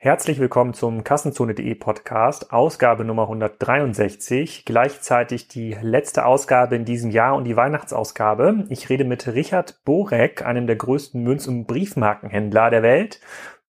Herzlich willkommen zum Kassenzone.de Podcast, Ausgabe Nummer 163, gleichzeitig die letzte Ausgabe in diesem Jahr und die Weihnachtsausgabe. Ich rede mit Richard Borek, einem der größten Münz- und Briefmarkenhändler der Welt,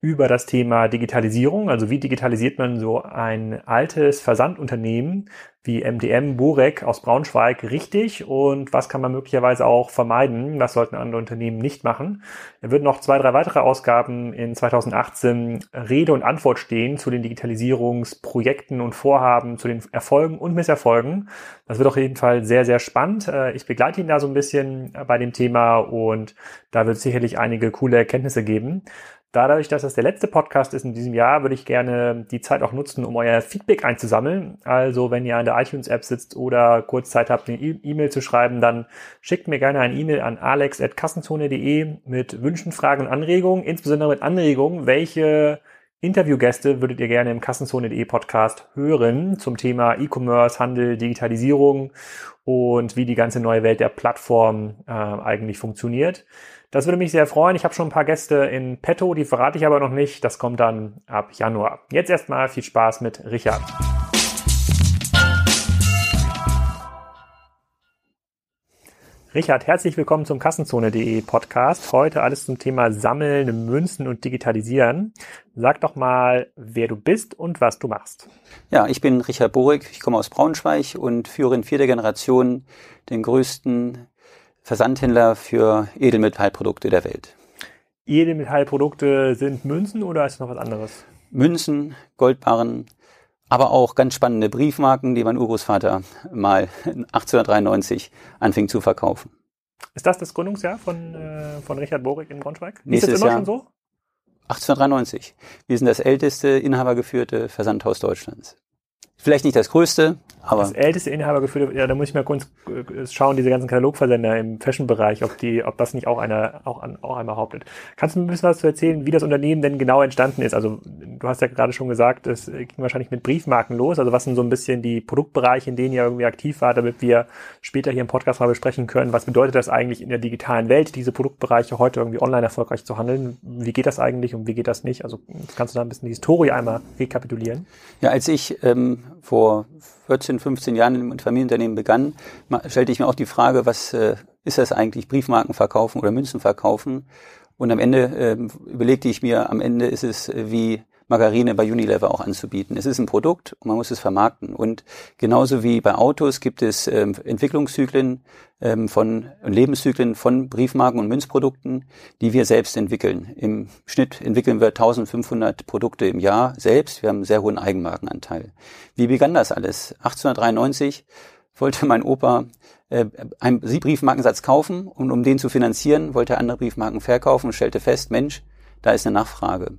über das Thema Digitalisierung, also wie digitalisiert man so ein altes Versandunternehmen wie MDM Burek aus Braunschweig richtig und was kann man möglicherweise auch vermeiden, was sollten andere Unternehmen nicht machen. Er wird noch zwei, drei weitere Ausgaben in 2018 Rede und Antwort stehen zu den Digitalisierungsprojekten und Vorhaben, zu den Erfolgen und Misserfolgen. Das wird auf jeden Fall sehr, sehr spannend. Äh, ich begleite ihn da so ein bisschen bei dem Thema und da wird es sicherlich einige coole Erkenntnisse geben. Dadurch, dass das der letzte Podcast ist in diesem Jahr, würde ich gerne die Zeit auch nutzen, um euer Feedback einzusammeln. Also wenn ihr an der iTunes-App sitzt oder kurz Zeit habt, eine e- E-Mail zu schreiben, dann schickt mir gerne eine E-Mail an alex.kassenzone.de mit Wünschen, Fragen und Anregungen, insbesondere mit Anregungen, welche Interviewgäste würdet ihr gerne im Kassenzone.de Podcast hören zum Thema E-Commerce, Handel, Digitalisierung und wie die ganze neue Welt der Plattform äh, eigentlich funktioniert. Das würde mich sehr freuen. Ich habe schon ein paar Gäste in petto, die verrate ich aber noch nicht. Das kommt dann ab Januar. Jetzt erstmal viel Spaß mit Richard. Richard, herzlich willkommen zum Kassenzone.de Podcast. Heute alles zum Thema Sammeln, Münzen und Digitalisieren. Sag doch mal, wer du bist und was du machst. Ja, ich bin Richard Borik, ich komme aus Braunschweig und führe in vierter Generation den größten Versandhändler für Edelmetallprodukte der Welt. Edelmetallprodukte sind Münzen oder ist noch was anderes? Münzen, Goldbarren, aber auch ganz spannende Briefmarken, die mein Urgroßvater mal 1893 anfing zu verkaufen. Ist das das Gründungsjahr von, äh, von Richard Borik in Braunschweig? Nächstes ist das immer Jahr, schon so? 1893. Wir sind das älteste inhabergeführte Versandhaus Deutschlands. Vielleicht nicht das größte, aber. Das älteste Inhabergefühl, ja, da muss ich mal kurz äh, schauen, diese ganzen Katalogversender im Fashion-Bereich, ob die, ob das nicht auch einer, auch, an, auch einmal behauptet. Kannst du ein bisschen was zu erzählen, wie das Unternehmen denn genau entstanden ist? Also, du hast ja gerade schon gesagt, es ging wahrscheinlich mit Briefmarken los. Also, was sind so ein bisschen die Produktbereiche, in denen ihr irgendwie aktiv war, damit wir später hier im Podcast mal besprechen können? Was bedeutet das eigentlich in der digitalen Welt, diese Produktbereiche heute irgendwie online erfolgreich zu handeln? Wie geht das eigentlich und wie geht das nicht? Also, kannst du da ein bisschen die Historie einmal rekapitulieren? Ja, als ich ähm, vor 14, 15 Jahren im Familienunternehmen begann, stellte ich mir auch die Frage, was äh, ist das eigentlich, Briefmarken verkaufen oder Münzen verkaufen? Und am Ende äh, überlegte ich mir, am Ende ist es äh, wie Margarine bei Unilever auch anzubieten. Es ist ein Produkt und man muss es vermarkten. Und genauso wie bei Autos gibt es ähm, Entwicklungszyklen ähm, von Lebenszyklen von Briefmarken und Münzprodukten, die wir selbst entwickeln. Im Schnitt entwickeln wir 1500 Produkte im Jahr selbst. Wir haben einen sehr hohen Eigenmarkenanteil. Wie begann das alles? 1893 wollte mein Opa äh, einen Briefmarkensatz kaufen und um den zu finanzieren, wollte er andere Briefmarken verkaufen und stellte fest, Mensch, da ist eine Nachfrage.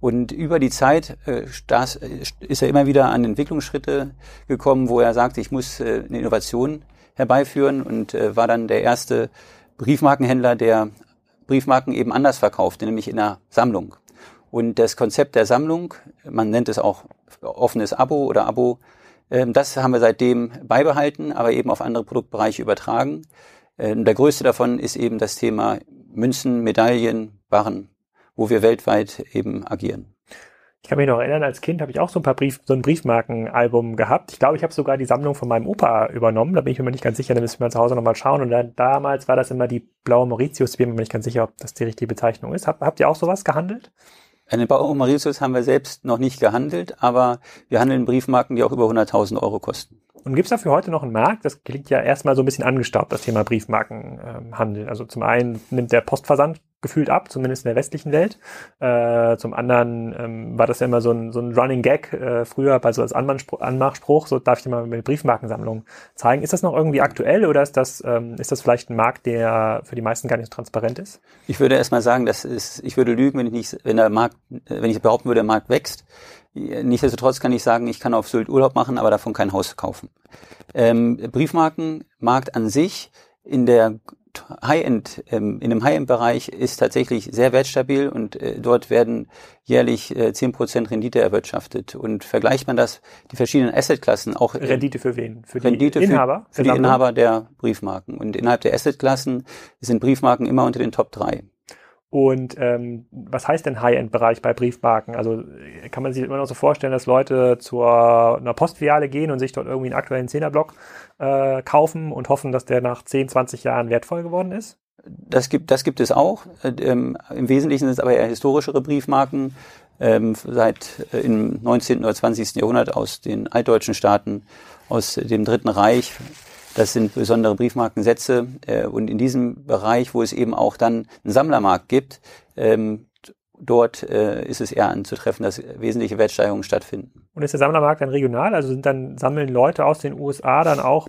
Und über die Zeit äh, das, äh, ist er immer wieder an Entwicklungsschritte gekommen, wo er sagt, ich muss äh, eine Innovation herbeiführen und äh, war dann der erste Briefmarkenhändler, der Briefmarken eben anders verkaufte, nämlich in der Sammlung. Und das Konzept der Sammlung, man nennt es auch offenes Abo oder Abo, äh, das haben wir seitdem beibehalten, aber eben auf andere Produktbereiche übertragen. Äh, der größte davon ist eben das Thema Münzen, Medaillen, Barren wo wir weltweit eben agieren. Ich kann mich noch erinnern, als Kind habe ich auch so ein paar Brief, so ein Briefmarkenalbum gehabt. Ich glaube, ich habe sogar die Sammlung von meinem Opa übernommen. Da bin ich mir nicht ganz sicher, da müssen wir zu Hause nochmal schauen. Und dann, damals war das immer die blaue Mauritius. Ich bin mir nicht ganz sicher, ob das die richtige Bezeichnung ist. Hab, habt ihr auch sowas gehandelt? Eine blaue Mauritius haben wir selbst noch nicht gehandelt, aber wir handeln Briefmarken, die auch über 100.000 Euro kosten. Und gibt es dafür heute noch einen Markt? Das klingt ja erstmal so ein bisschen angestaubt, das Thema Briefmarkenhandel. Also zum einen nimmt der Postversand gefühlt ab, zumindest in der westlichen Welt. Äh, zum anderen ähm, war das ja immer so ein, so ein Running Gag äh, früher bei so als Anmachspruch, so darf ich dir mal meine Briefmarkensammlung zeigen. Ist das noch irgendwie aktuell oder ist das, ähm, ist das vielleicht ein Markt, der für die meisten gar nicht so transparent ist? Ich würde erstmal sagen, das ist, ich würde lügen, wenn ich nicht, wenn der Markt, wenn ich behaupten würde, der Markt wächst. Nichtsdestotrotz kann ich sagen, ich kann auf Sylt Urlaub machen, aber davon kein Haus kaufen. Ähm, Briefmarkenmarkt an sich in der High-End, ähm, in dem High-End-Bereich ist tatsächlich sehr wertstabil und äh, dort werden jährlich äh, 10% Rendite erwirtschaftet. Und vergleicht man das, die verschiedenen Assetklassen auch. Äh, Rendite für wen? Für die Rendite Inhaber? Für, für die Inhaber der Briefmarken. Und innerhalb der Assetklassen sind Briefmarken immer unter den Top 3. Und ähm, was heißt denn High-End-Bereich bei Briefmarken? Also kann man sich immer noch so vorstellen, dass Leute zur einer Postfiliale gehen und sich dort irgendwie einen aktuellen Zehnerblock äh, kaufen und hoffen, dass der nach 10, 20 Jahren wertvoll geworden ist? Das gibt, das gibt es auch. Ähm, Im Wesentlichen sind es aber eher historischere Briefmarken, ähm, seit äh, im 19. oder 20. Jahrhundert aus den altdeutschen Staaten, aus dem Dritten Reich. Das sind besondere Briefmarkensätze. Äh, und in diesem Bereich, wo es eben auch dann einen Sammlermarkt gibt, ähm, dort äh, ist es eher anzutreffen, dass wesentliche Wertsteigerungen stattfinden. Und ist der Sammlermarkt dann regional? Also sind dann sammeln Leute aus den USA dann auch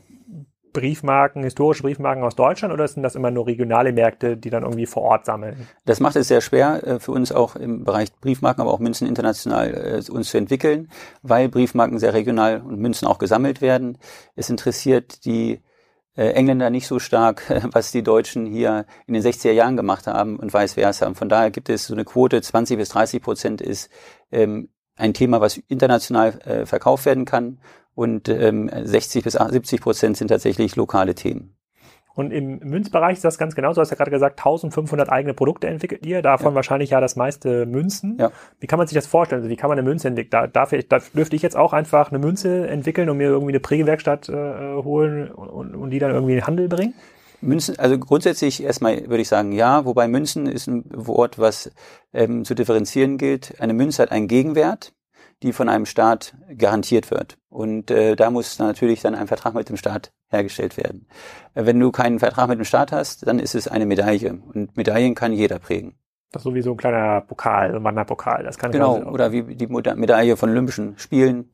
Briefmarken, historische Briefmarken aus Deutschland oder sind das immer nur regionale Märkte, die dann irgendwie vor Ort sammeln? Das macht es sehr schwer äh, für uns auch im Bereich Briefmarken, aber auch Münzen international äh, uns zu entwickeln, weil Briefmarken sehr regional und Münzen auch gesammelt werden. Es interessiert die äh, Engländer nicht so stark, was die Deutschen hier in den 60er Jahren gemacht haben und vice versa. Von daher gibt es so eine Quote, 20 bis 30 Prozent ist ähm, ein Thema, was international äh, verkauft werden kann und ähm, 60 bis 70 Prozent sind tatsächlich lokale Themen. Und im Münzbereich ist das ganz genau so. Du hast ja gerade gesagt, 1500 eigene Produkte entwickelt ihr, davon ja. wahrscheinlich ja das meiste Münzen. Ja. Wie kann man sich das vorstellen? Also wie kann man eine Münze entwickeln? Da, darf ich, da dürfte ich jetzt auch einfach eine Münze entwickeln und mir irgendwie eine Prägewerkstatt äh, holen und, und die dann irgendwie in den Handel bringen? Münzen, also grundsätzlich erstmal würde ich sagen ja, wobei Münzen ist ein Wort, was ähm, zu differenzieren gilt. Eine Münze hat einen Gegenwert die von einem Staat garantiert wird. Und äh, da muss natürlich dann ein Vertrag mit dem Staat hergestellt werden. Äh, wenn du keinen Vertrag mit dem Staat hast, dann ist es eine Medaille. Und Medaillen kann jeder prägen. Das ist so wie so ein kleiner Pokal, ein Wanderpokal. Das kann genau, oder wie die Medaille von Olympischen Spielen.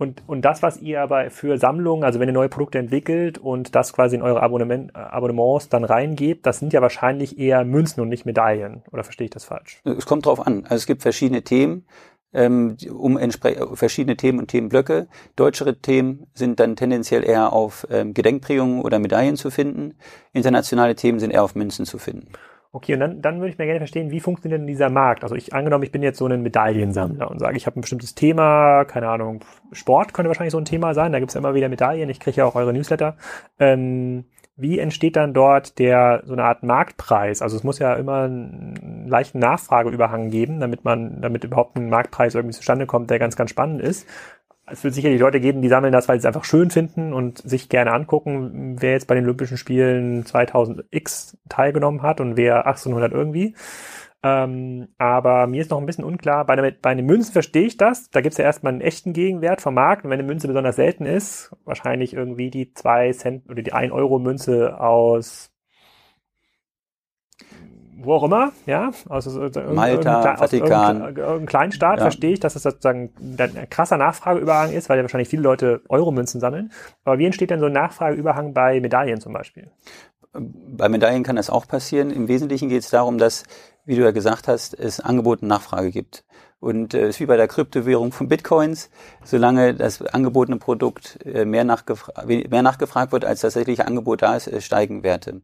Und, und das, was ihr aber für Sammlungen, also wenn ihr neue Produkte entwickelt und das quasi in eure Abonnement, Abonnements dann reingebt, das sind ja wahrscheinlich eher Münzen und nicht Medaillen. Oder verstehe ich das falsch? Es kommt drauf an. Also es gibt verschiedene Themen ähm, um verschiedene Themen und Themenblöcke. Deutschere Themen sind dann tendenziell eher auf ähm, Gedenkprägungen oder Medaillen zu finden. Internationale Themen sind eher auf Münzen zu finden. Okay, und dann, dann würde ich mir gerne verstehen, wie funktioniert denn dieser Markt? Also ich angenommen, ich bin jetzt so ein Medaillensammler und sage, ich habe ein bestimmtes Thema, keine Ahnung, Sport könnte wahrscheinlich so ein Thema sein, da gibt's ja immer wieder Medaillen, ich kriege ja auch eure Newsletter. Ähm, wie entsteht dann dort der so eine Art Marktpreis? Also es muss ja immer einen leichten Nachfrageüberhang geben, damit man, damit überhaupt ein Marktpreis irgendwie zustande kommt, der ganz, ganz spannend ist. Es wird sicherlich Leute geben, die sammeln das, weil sie es einfach schön finden und sich gerne angucken, wer jetzt bei den Olympischen Spielen 2000X teilgenommen hat und wer 1800 irgendwie. Ähm, aber mir ist noch ein bisschen unklar, bei, einer, bei den Münzen verstehe ich das. Da gibt es ja erstmal einen echten Gegenwert vom Markt. Und wenn eine Münze besonders selten ist, wahrscheinlich irgendwie die 2 Cent oder die 1 Euro Münze aus wo auch immer, ja, aus, aus Malta, Vatikan, irgendeinem kleinen Staat ja. verstehe ich, dass das sozusagen ein krasser Nachfrageüberhang ist, weil ja wahrscheinlich viele Leute Euro-Münzen sammeln. Aber wie entsteht denn so ein Nachfrageüberhang bei Medaillen zum Beispiel? Bei Medaillen kann das auch passieren. Im Wesentlichen geht es darum, dass wie du ja gesagt hast, es Angebot und Nachfrage gibt. Und es äh, ist wie bei der Kryptowährung von Bitcoins, solange das angebotene Produkt äh, mehr, nachgefra mehr nachgefragt wird, als tatsächlich Angebot da ist, äh, steigen Werte.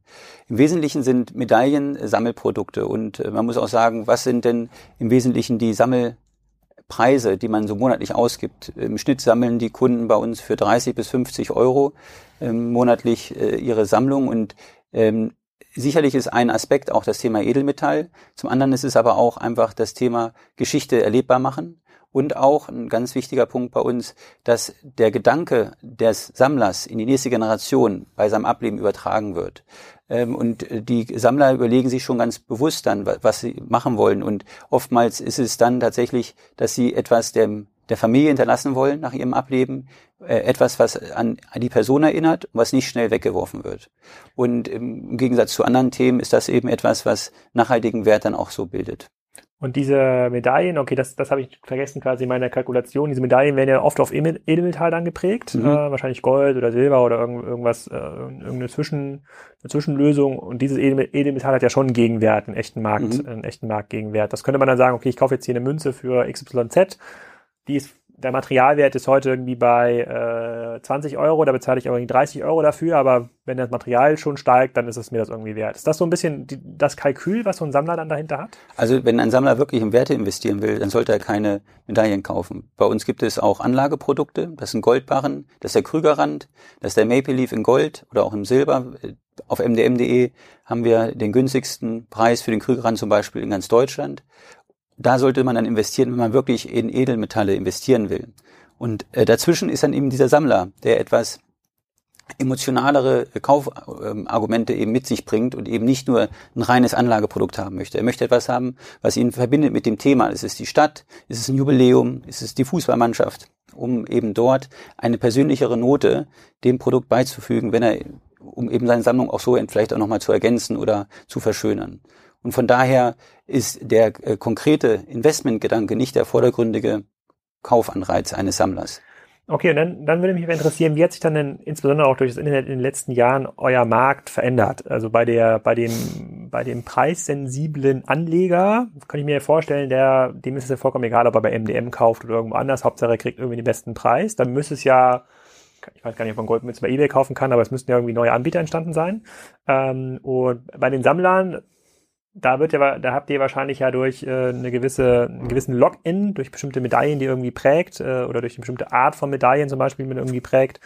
Im Wesentlichen sind Medaillen äh, Sammelprodukte und äh, man muss auch sagen, was sind denn im Wesentlichen die Sammelpreise, die man so monatlich ausgibt. Im Schnitt sammeln die Kunden bei uns für 30 bis 50 Euro ähm, monatlich äh, ihre Sammlung und ähm, Sicherlich ist ein Aspekt auch das Thema Edelmetall. Zum anderen ist es aber auch einfach das Thema Geschichte erlebbar machen. Und auch ein ganz wichtiger Punkt bei uns, dass der Gedanke des Sammlers in die nächste Generation bei seinem Ableben übertragen wird. Ähm, und die Sammler überlegen sich schon ganz bewusst dann, was sie machen wollen. Und oftmals ist es dann tatsächlich, dass sie etwas dem der Familie hinterlassen wollen nach ihrem Ableben, etwas, was an, die Person erinnert, was nicht schnell weggeworfen wird. Und im Gegensatz zu anderen Themen ist das eben etwas, was nachhaltigen Wert dann auch so bildet. Und diese Medaillen, okay, das, das habe ich vergessen quasi in meiner Kalkulation. Diese Medaillen werden ja oft auf Edelmetall dann geprägt, mhm. äh, wahrscheinlich Gold oder Silber oder irgend, irgendwas, äh, irgendeine Zwischen, Zwischenlösung. Und dieses Edelmetall hat ja schon einen Gegenwert, einen echten Markt, mhm. einen echten Marktgegenwert. Das könnte man dann sagen, okay, ich kaufe jetzt hier eine Münze für XYZ die ist der Materialwert ist heute irgendwie bei äh, 20 Euro, da bezahle ich irgendwie 30 Euro dafür, aber wenn das Material schon steigt, dann ist es mir das irgendwie wert. Ist das so ein bisschen die, das Kalkül, was so ein Sammler dann dahinter hat? Also wenn ein Sammler wirklich in Werte investieren will, dann sollte er keine Medaillen kaufen. Bei uns gibt es auch Anlageprodukte, das sind Goldbarren, das ist der Krügerrand, das ist der Maple Leaf in Gold oder auch im Silber. Auf mdm.de haben wir den günstigsten Preis für den Krügerrand zum Beispiel in ganz Deutschland da sollte man dann investieren, wenn man wirklich in Edelmetalle investieren will. Und äh, dazwischen ist dann eben dieser Sammler, der etwas emotionalere Kaufargumente eben mit sich bringt und eben nicht nur ein reines Anlageprodukt haben möchte. Er möchte etwas haben, was ihn verbindet mit dem Thema. Es ist die Stadt, es ist ein Jubiläum, es ist die Fußballmannschaft, um eben dort eine persönlichere Note dem Produkt beizufügen, wenn er, um eben seine Sammlung auch so vielleicht auch nochmal zu ergänzen oder zu verschönern. Und von daher ist der äh, konkrete Investmentgedanke nicht der vordergründige Kaufanreiz eines Sammlers. Okay, und dann, dann würde mich interessieren, wie hat sich dann denn insbesondere auch durch das Internet in den letzten Jahren euer Markt verändert? Also bei der, bei dem, bei dem preissensiblen Anleger kann ich mir vorstellen, der, dem ist es ja vollkommen egal, ob er bei MDM kauft oder irgendwo anders. Hauptsache er kriegt irgendwie den besten Preis. Dann müsste es ja, ich weiß gar nicht, ob man Goldmünze bei eBay kaufen kann, aber es müssten ja irgendwie neue Anbieter entstanden sein. Ähm, und bei den Sammlern da wird ja, da habt ihr wahrscheinlich ja durch äh, eine gewisse, einen gewissen Login, durch bestimmte Medaillen, die irgendwie prägt, äh, oder durch eine bestimmte Art von Medaillen zum Beispiel, die man irgendwie prägt,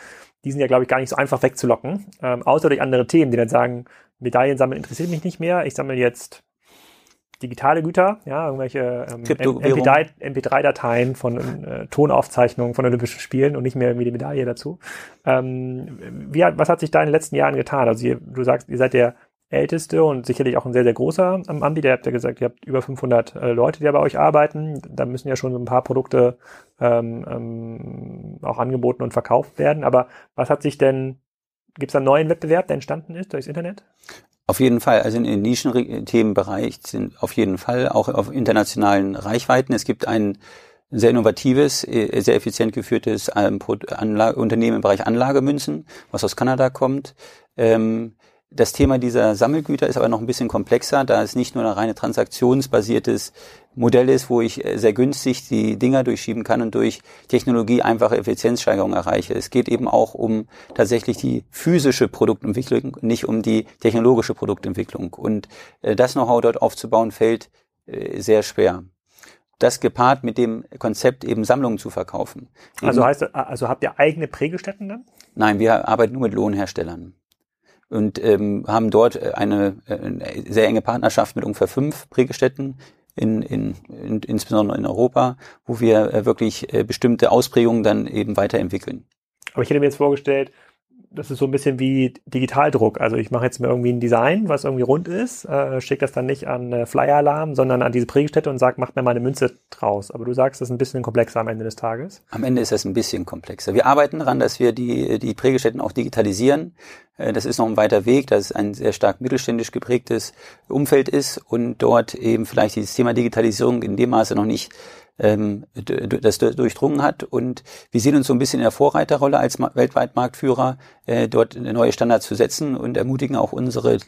die sind ja, glaube ich, gar nicht so einfach wegzulocken. Ähm, außer durch andere Themen, die dann sagen, Medaillen sammeln interessiert mich nicht mehr, ich sammle jetzt digitale Güter, ja, irgendwelche ähm, MP3-Dateien von äh, Tonaufzeichnungen von Olympischen Spielen und nicht mehr irgendwie die Medaille dazu. Ähm, wie, was hat sich da in den letzten Jahren getan? Also ihr, du sagst, ihr seid der älteste und sicherlich auch ein sehr, sehr großer Anbieter. Ihr habt ja gesagt, ihr habt über 500 äh, Leute, die da bei euch arbeiten. Da müssen ja schon ein paar Produkte ähm, ähm, auch angeboten und verkauft werden. Aber was hat sich denn, gibt es da einen neuen Wettbewerb, der entstanden ist durchs Internet? Auf jeden Fall, also in den Nischenthemenbereich sind auf jeden Fall auch auf internationalen Reichweiten. Es gibt ein sehr innovatives, äh, sehr effizient geführtes ähm, Unternehmen im Bereich Anlagemünzen, was aus Kanada kommt. Ähm, das Thema dieser Sammelgüter ist aber noch ein bisschen komplexer, da es nicht nur ein reine transaktionsbasiertes Modell ist, wo ich äh, sehr günstig die Dinger durchschieben kann und durch Technologie einfache Effizienzsteigerung erreiche. Es geht eben auch um tatsächlich die physische Produktentwicklung, nicht um die technologische Produktentwicklung. Und äh, das Know-how dort aufzubauen, fällt äh, sehr schwer das gepaart mit dem Konzept eben Sammlungen zu verkaufen. Also heißt, also habt ihr eigene Prägestätten dann? Nein, wir arbeiten nur mit Lohnherstellern und ähm, haben dort äh, eine, äh, eine sehr enge Partnerschaft mit ungefähr fünf Prägestätten in, in, in, insbesondere in Europa, wo wir äh, wirklich bestimmte Ausprägungen dann eben weiterentwickeln. Aber ich hätte mir jetzt vorgestellt, das ist so ein bisschen wie Digitaldruck. Also ich mache jetzt mir irgendwie ein Design, was irgendwie rund ist, äh, schicke das dann nicht an äh, Flyer-Alarm, sondern an diese Prägestätte und sage, macht mir mal eine Münze draus. Aber du sagst, das ist ein bisschen komplexer am Ende des Tages. Am Ende ist das ein bisschen komplexer. Wir arbeiten daran, dass wir die, die Prägestätten auch digitalisieren. Äh, das ist noch ein weiter Weg, dass es ein sehr stark mittelständisch geprägtes Umfeld ist und dort eben vielleicht dieses Thema Digitalisierung in dem Maße noch nicht ähm, das durchdrungen hat. Und wir sehen uns so ein bisschen in der Vorreiterrolle als weltweit Marktführer, äh, dort neue Standards zu setzen und ermutigen auch unsere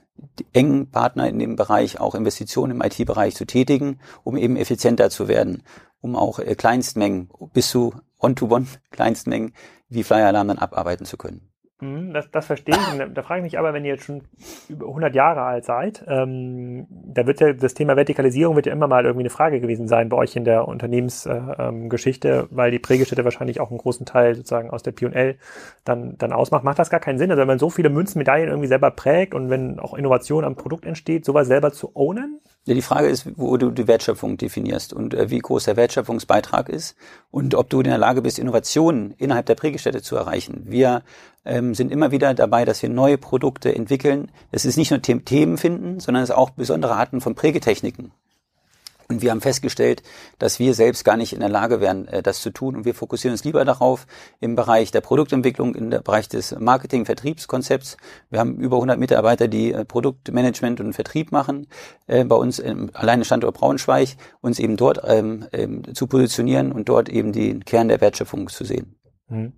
engen Partner in dem Bereich auch Investitionen im IT-Bereich zu tätigen, um eben effizienter zu werden, um auch äh, Kleinstmengen bis zu On-to-One Kleinstmengen wie Flyer Alarm dann abarbeiten zu können. Mhm, das, das verstehe ich. Und da frage ich mich aber, wenn ihr jetzt schon über 100 Jahre alt seid, ähm, da wird ja das Thema Vertikalisierung wird ja immer mal irgendwie eine Frage gewesen sein bei euch in der Unternehmensgeschichte, äh, ähm, weil die Prägestätte wahrscheinlich auch einen großen Teil sozusagen aus der P&L dann, dann ausmacht. Macht das gar keinen Sinn? Also wenn man so viele Münzenmedaillen irgendwie selber prägt und wenn auch Innovation am Produkt entsteht, sowas selber zu ownen? Ja, die Frage ist, wo du die Wertschöpfung definierst und äh, wie groß der Wertschöpfungsbeitrag ist und ob du in der Lage bist, Innovationen innerhalb der Prägestätte zu erreichen. Wir ähm, sind immer wieder dabei, dass wir neue Produkte entwickeln. Es ist nicht nur Themen finden, sondern es ist auch besondere Arten von Prägetechniken. Und wir haben festgestellt, dass wir selbst gar nicht in der Lage wären, äh, das zu tun. Und wir fokussieren uns lieber darauf im Bereich der Produktentwicklung, im Bereich des Marketing-Vertriebskonzepts. Wir haben über 100 Mitarbeiter, die äh, Produktmanagement und Vertrieb machen, äh, bei uns alleine Standort Braunschweig, uns eben dort ähm, ähm, zu positionieren und dort eben den Kern der Wertschöpfung zu sehen. Mhm.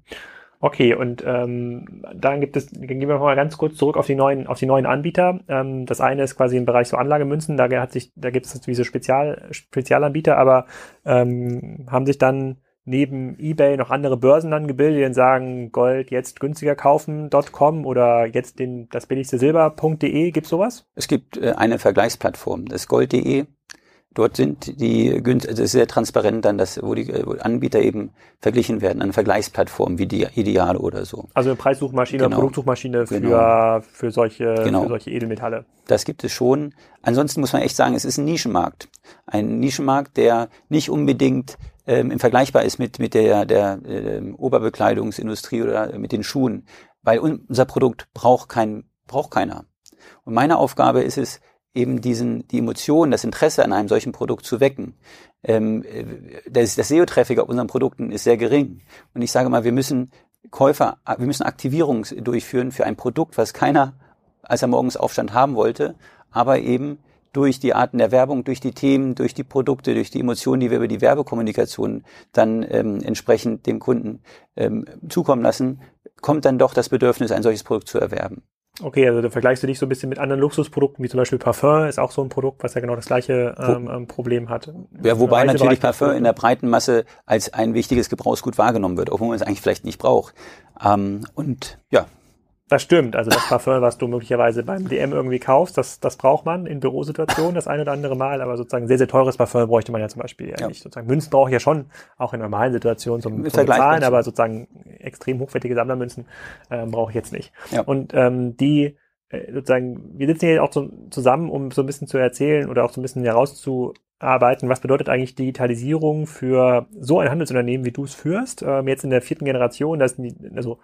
Okay, und ähm, dann gibt es, dann gehen wir mal ganz kurz zurück auf die neuen, auf die neuen Anbieter. Ähm, das eine ist quasi im Bereich so Anlagemünzen, da hat sich, da gibt es diese Spezial, Spezialanbieter, aber ähm, haben sich dann neben eBay noch andere Börsen dann gebildet, die dann sagen, Gold jetzt günstiger kaufen.com oder jetzt den, das billigste Silber.de, gibt's sowas? Es gibt äh, eine Vergleichsplattform, das Gold.de. Dort sind die also es ist sehr transparent dann, dass, wo die Anbieter eben verglichen werden an Vergleichsplattformen wie die Ideal oder so. Also eine Preissuchmaschine genau. oder Produktsuchmaschine für, genau. für, solche, genau. für solche Edelmetalle. Das gibt es schon. Ansonsten muss man echt sagen, es ist ein Nischenmarkt. Ein Nischenmarkt, der nicht unbedingt ähm, vergleichbar ist mit, mit der, der äh, Oberbekleidungsindustrie oder mit den Schuhen, weil unser Produkt braucht kein, braucht keiner. Und meine Aufgabe ist es, eben diesen, die Emotion, das Interesse an einem solchen Produkt zu wecken. Ähm, das, das SEO-Traffic auf unseren Produkten ist sehr gering. Und ich sage mal, wir müssen Käufer, wir müssen Aktivierung durchführen für ein Produkt, was keiner, als er morgens Aufstand haben wollte, aber eben durch die Arten der Werbung, durch die Themen, durch die Produkte, durch die Emotionen, die wir über die Werbekommunikation dann ähm, entsprechend dem Kunden ähm, zukommen lassen, kommt dann doch das Bedürfnis, ein solches Produkt zu erwerben. Okay, also da vergleichst du dich so ein bisschen mit anderen Luxusprodukten, wie zum Beispiel Parfum ist auch so ein Produkt, was ja genau das gleiche ähm, ähm Problem hat. Ja, wobei natürlich Parfum in der breiten Masse als ein wichtiges Gebrauchsgut wahrgenommen wird, obwohl man es eigentlich vielleicht nicht braucht. Ähm, und ja, das stimmt. Also das Parfum, was du möglicherweise beim DM irgendwie kaufst, das, das braucht man in Bürosituationen das eine oder andere Mal. Aber sozusagen sehr, sehr teures Parfum bräuchte man ja zum Beispiel ja, ja. nicht. Sozusagen Münzen brauche ich ja schon, auch in normalen Situationen zum, zum Bezahlen, aber sozusagen extrem hochwertige Sammlermünzen ähm, brauche ich jetzt nicht. Ja. Und ähm, die äh, sozusagen, wir sitzen hier auch so, zusammen, um so ein bisschen zu erzählen oder auch so ein bisschen herauszuarbeiten, was bedeutet eigentlich Digitalisierung für so ein Handelsunternehmen, wie du es führst, ähm, jetzt in der vierten Generation, das also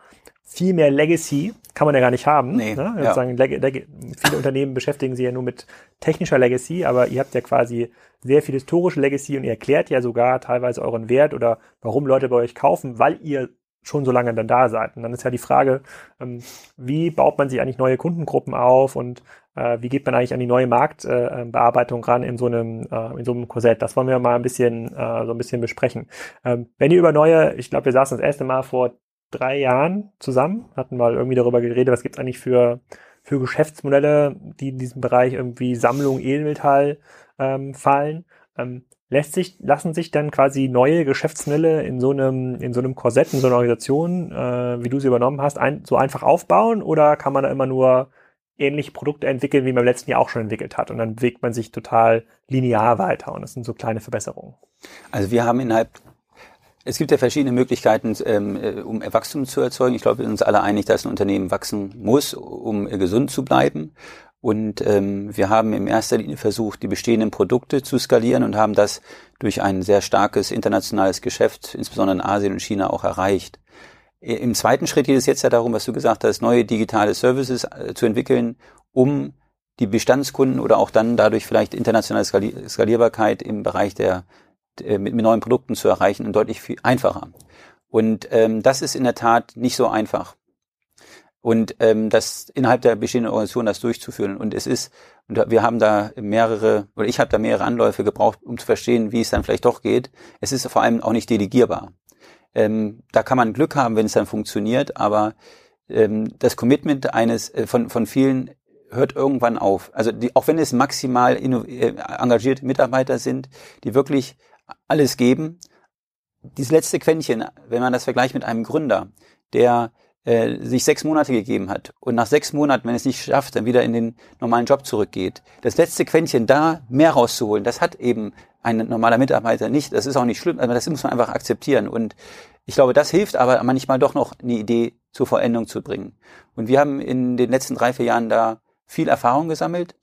viel mehr Legacy kann man ja gar nicht haben. Nee, ne? ja. sagen, viele Unternehmen beschäftigen sich ja nur mit technischer Legacy, aber ihr habt ja quasi sehr viel historische Legacy und ihr erklärt ja sogar teilweise euren Wert oder warum Leute bei euch kaufen, weil ihr schon so lange dann da seid. Und dann ist ja die Frage, ähm, wie baut man sich eigentlich neue Kundengruppen auf und äh, wie geht man eigentlich an die neue Marktbearbeitung ran in so einem äh, in so einem Korsett? Das wollen wir mal ein bisschen äh, so ein bisschen besprechen. Ähm, wenn ihr über neue, ich glaube, wir saßen das erste Mal vor drei Jahren zusammen, hatten mal irgendwie darüber geredet, was gibt's eigentlich für, für Geschäftsmodelle, die in diesem Bereich irgendwie Sammlung Edelmetall ähm, fallen. Ähm, lässt sich, lassen sich dann quasi neue Geschäftsmodelle in so einem, in so einem Korsett, in so einer Organisation, äh, wie du sie übernommen hast, ein, so einfach aufbauen oder kann man da immer nur ähnliche Produkte entwickeln, wie man im letzten Jahr auch schon entwickelt hat und dann bewegt man sich total linear weiter und das sind so kleine Verbesserungen. Also wir haben innerhalb es gibt ja verschiedene Möglichkeiten, ähm, äh, um Wachstum zu erzeugen. Ich glaube, wir sind uns alle einig, dass ein Unternehmen wachsen muss, um äh, gesund zu bleiben. Und ähm, wir haben in erster Linie versucht, die bestehenden Produkte zu skalieren und haben das durch ein sehr starkes internationales Geschäft, insbesondere in Asien und China, auch erreicht. Im zweiten Schritt geht es jetzt ja darum, was du gesagt hast, neue digitale Services äh, zu entwickeln, um die Bestandskunden oder auch dann dadurch vielleicht internationale Skalierbarkeit im Bereich der äh, mit, mit neuen Produkten zu erreichen und deutlich viel einfacher. Und ähm, das ist in der Tat nicht so einfach. Und ähm, das innerhalb der bestehenden Organisation das durchzuführen. Und es ist, und wir haben da mehrere, oder ich habe da mehrere Anläufe gebraucht, um zu verstehen, wie es dann vielleicht doch geht. Es ist vor allem auch nicht delegierbar. Ähm, da kann man Glück haben, wenn es dann funktioniert, aber ähm, das Commitment eines äh, von, von vielen hört irgendwann auf. Also die, auch wenn es maximal äh, engagierte Mitarbeiter sind, die wirklich alles geben. Dieses letzte Quäntchen, wenn man das vergleicht mit einem Gründer, der äh, sich sechs Monate gegeben hat und nach sechs Monaten, wenn es nicht schafft, dann wieder in den normalen Job zurückgeht. Das letzte Quäntchen, da mehr rauszuholen, das hat eben ein normaler Mitarbeiter nicht. Das ist auch nicht schlimm, aber das muss man einfach akzeptieren. Und ich glaube, das hilft aber manchmal doch noch eine Idee zur Vollendung zu bringen. Und wir haben in den letzten drei, vier Jahren da viel Erfahrung gesammelt.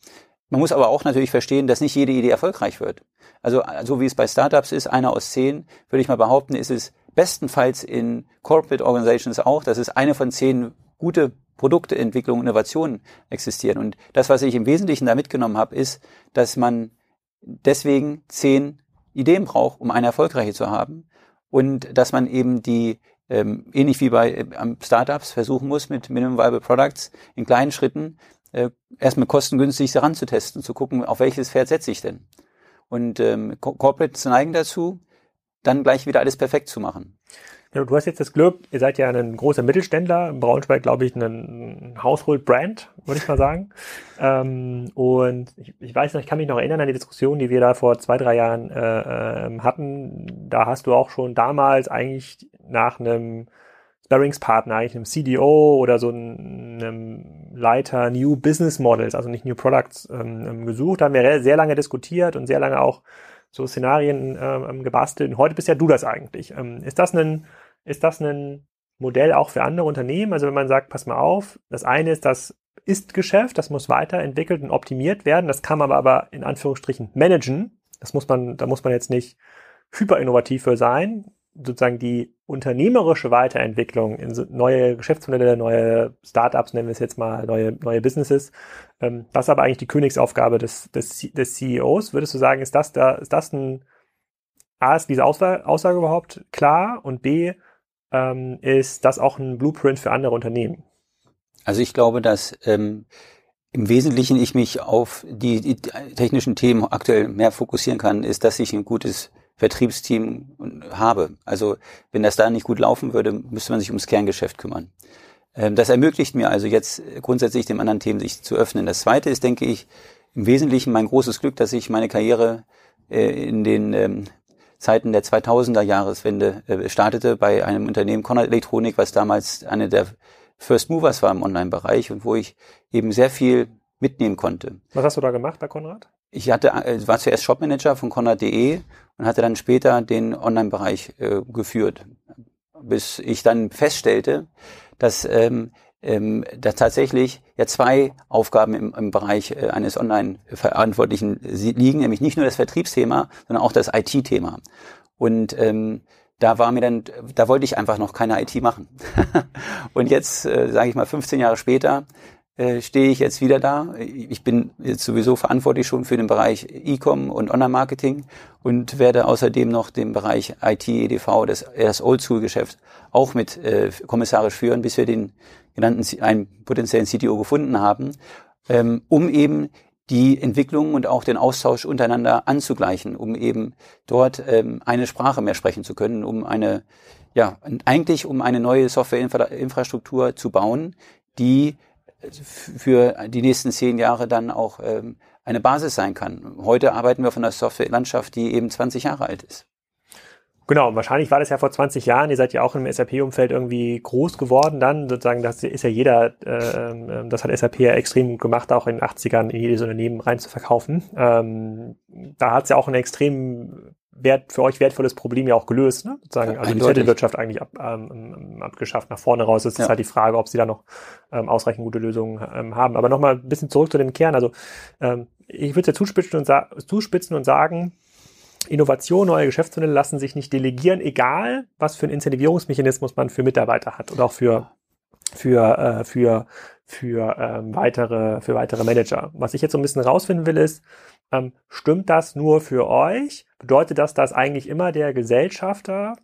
Man muss aber auch natürlich verstehen, dass nicht jede Idee erfolgreich wird. Also so wie es bei Startups ist, einer aus zehn, würde ich mal behaupten, ist es bestenfalls in Corporate Organizations auch, dass es eine von zehn gute Produkte, Entwicklung, Innovationen existieren. Und das, was ich im Wesentlichen da mitgenommen habe, ist, dass man deswegen zehn Ideen braucht, um eine erfolgreiche zu haben. Und dass man eben die, ähm, ähnlich wie bei äh, Startups, versuchen muss, mit Minimum Viable Products in kleinen Schritten äh, erstmal kostengünstig heranzutesten, zu gucken, auf welches Pferd setze ich denn. Und ähm, Corporates neigen dazu, dann gleich wieder alles perfekt zu machen. Ja, du hast jetzt das Glück, ihr seid ja ein großer Mittelständler, in Braunschweig glaube ich ein Household-Brand, würde ich mal sagen. ähm, und ich, ich, weiß noch, ich kann mich noch erinnern an die Diskussion, die wir da vor zwei, drei Jahren äh, ähm, hatten. Da hast du auch schon damals eigentlich nach einem Sparringspartner, eigentlich einem CDO oder so einem Leiter New Business Models, also nicht New Products, ähm, ähm, gesucht. Da haben wir sehr lange diskutiert und sehr lange auch so Szenarien ähm, gebastelt. Und heute bist ja du das eigentlich. Ähm, ist das ein, ist das ein Modell auch für andere Unternehmen? Also wenn man sagt, pass mal auf, das eine ist das Ist-Geschäft, das muss weiterentwickelt und optimiert werden. Das kann man aber, aber in Anführungsstrichen managen. Das muss man, da muss man jetzt nicht hyperinnovativ für sein sozusagen die unternehmerische Weiterentwicklung in neue Geschäftsmodelle, neue Startups, nennen wir es jetzt mal, neue, neue Businesses, ähm, das ist aber eigentlich die Königsaufgabe des, des, des CEOs. Würdest du sagen, ist das da, ist das ein, A, ist diese Aussage, Aussage überhaupt klar und B, ähm, ist das auch ein Blueprint für andere Unternehmen? Also ich glaube, dass ähm, im Wesentlichen ich mich auf die, die technischen Themen aktuell mehr fokussieren kann, ist, dass ich ein gutes Vertriebsteam habe. Also wenn das da nicht gut laufen würde, müsste man sich ums Kerngeschäft kümmern. Ähm, das ermöglicht mir also jetzt grundsätzlich dem anderen Themen sich zu öffnen. Das zweite ist, denke ich, im Wesentlichen mein großes Glück, dass ich meine Karriere äh, in den ähm, Zeiten der 2000er Jahreswende äh, startete bei einem Unternehmen Conrad Elektronik, was damals eine der First Movers war im Online-Bereich und wo ich eben sehr viel mitnehmen konnte. Was hast du da gemacht bei Konrad? Ich hatte, äh, war zuerst Shopmanager von Konrad.de und hatte dann später den Online-Bereich äh, geführt, bis ich dann feststellte, dass ähm, ähm, da tatsächlich ja zwei Aufgaben im, im Bereich äh, eines Online-Verantwortlichen liegen, nämlich nicht nur das Vertriebsthema, sondern auch das IT-Thema. Und ähm, da war mir dann, da wollte ich einfach noch keine IT machen. und jetzt, äh, sage ich mal, 15 Jahre später, äh, stehe ich jetzt wieder da. Ich bin jetzt sowieso verantwortlich schon für den Bereich E-Com und Online-Marketing und werde außerdem noch den Bereich IT, EDV, das, das Oldschool-Geschäft auch mit äh, kommissarisch führen, bis wir den genannten, einen potenziellen CTO gefunden haben, ähm, um eben die Entwicklung und auch den Austausch untereinander anzugleichen, um eben dort ähm, eine Sprache mehr sprechen zu können, um eine, ja, eigentlich um eine neue Softwareinfrastruktur zu bauen, die für die nächsten zehn Jahre dann auch ähm, eine Basis sein kann. Heute arbeiten wir von einer Softwarelandschaft, die eben 20 Jahre alt ist. Genau, wahrscheinlich war das ja vor 20 Jahren. Ihr seid ja auch im SAP-Umfeld irgendwie groß geworden dann. Sozusagen, das ist ja jeder, äh, das hat SAP ja extrem gut gemacht, auch in den 80ern in jedes Unternehmen rein zu verkaufen. Ähm, da hat es ja auch einen extrem wert, für euch wertvolles Problem ja auch gelöst, ne? sozusagen, ja, also die Zettelwirtschaft eigentlich ab, ähm, abgeschafft. Nach vorne raus ist ja. halt die Frage, ob sie da noch ähm, ausreichend gute Lösungen ähm, haben. Aber nochmal ein bisschen zurück zu dem Kern. Also ähm, ich würde es ja zuspitzen und, zuspitzen und sagen, Innovation, neue Geschäftsmodelle lassen sich nicht delegieren, egal was für einen Incentivierungsmechanismus man für Mitarbeiter hat oder auch für für äh, für für ähm, weitere für weitere Manager. Was ich jetzt so ein bisschen rausfinden will ist, ähm, stimmt das nur für euch? Bedeutet das, dass eigentlich immer der Gesellschafter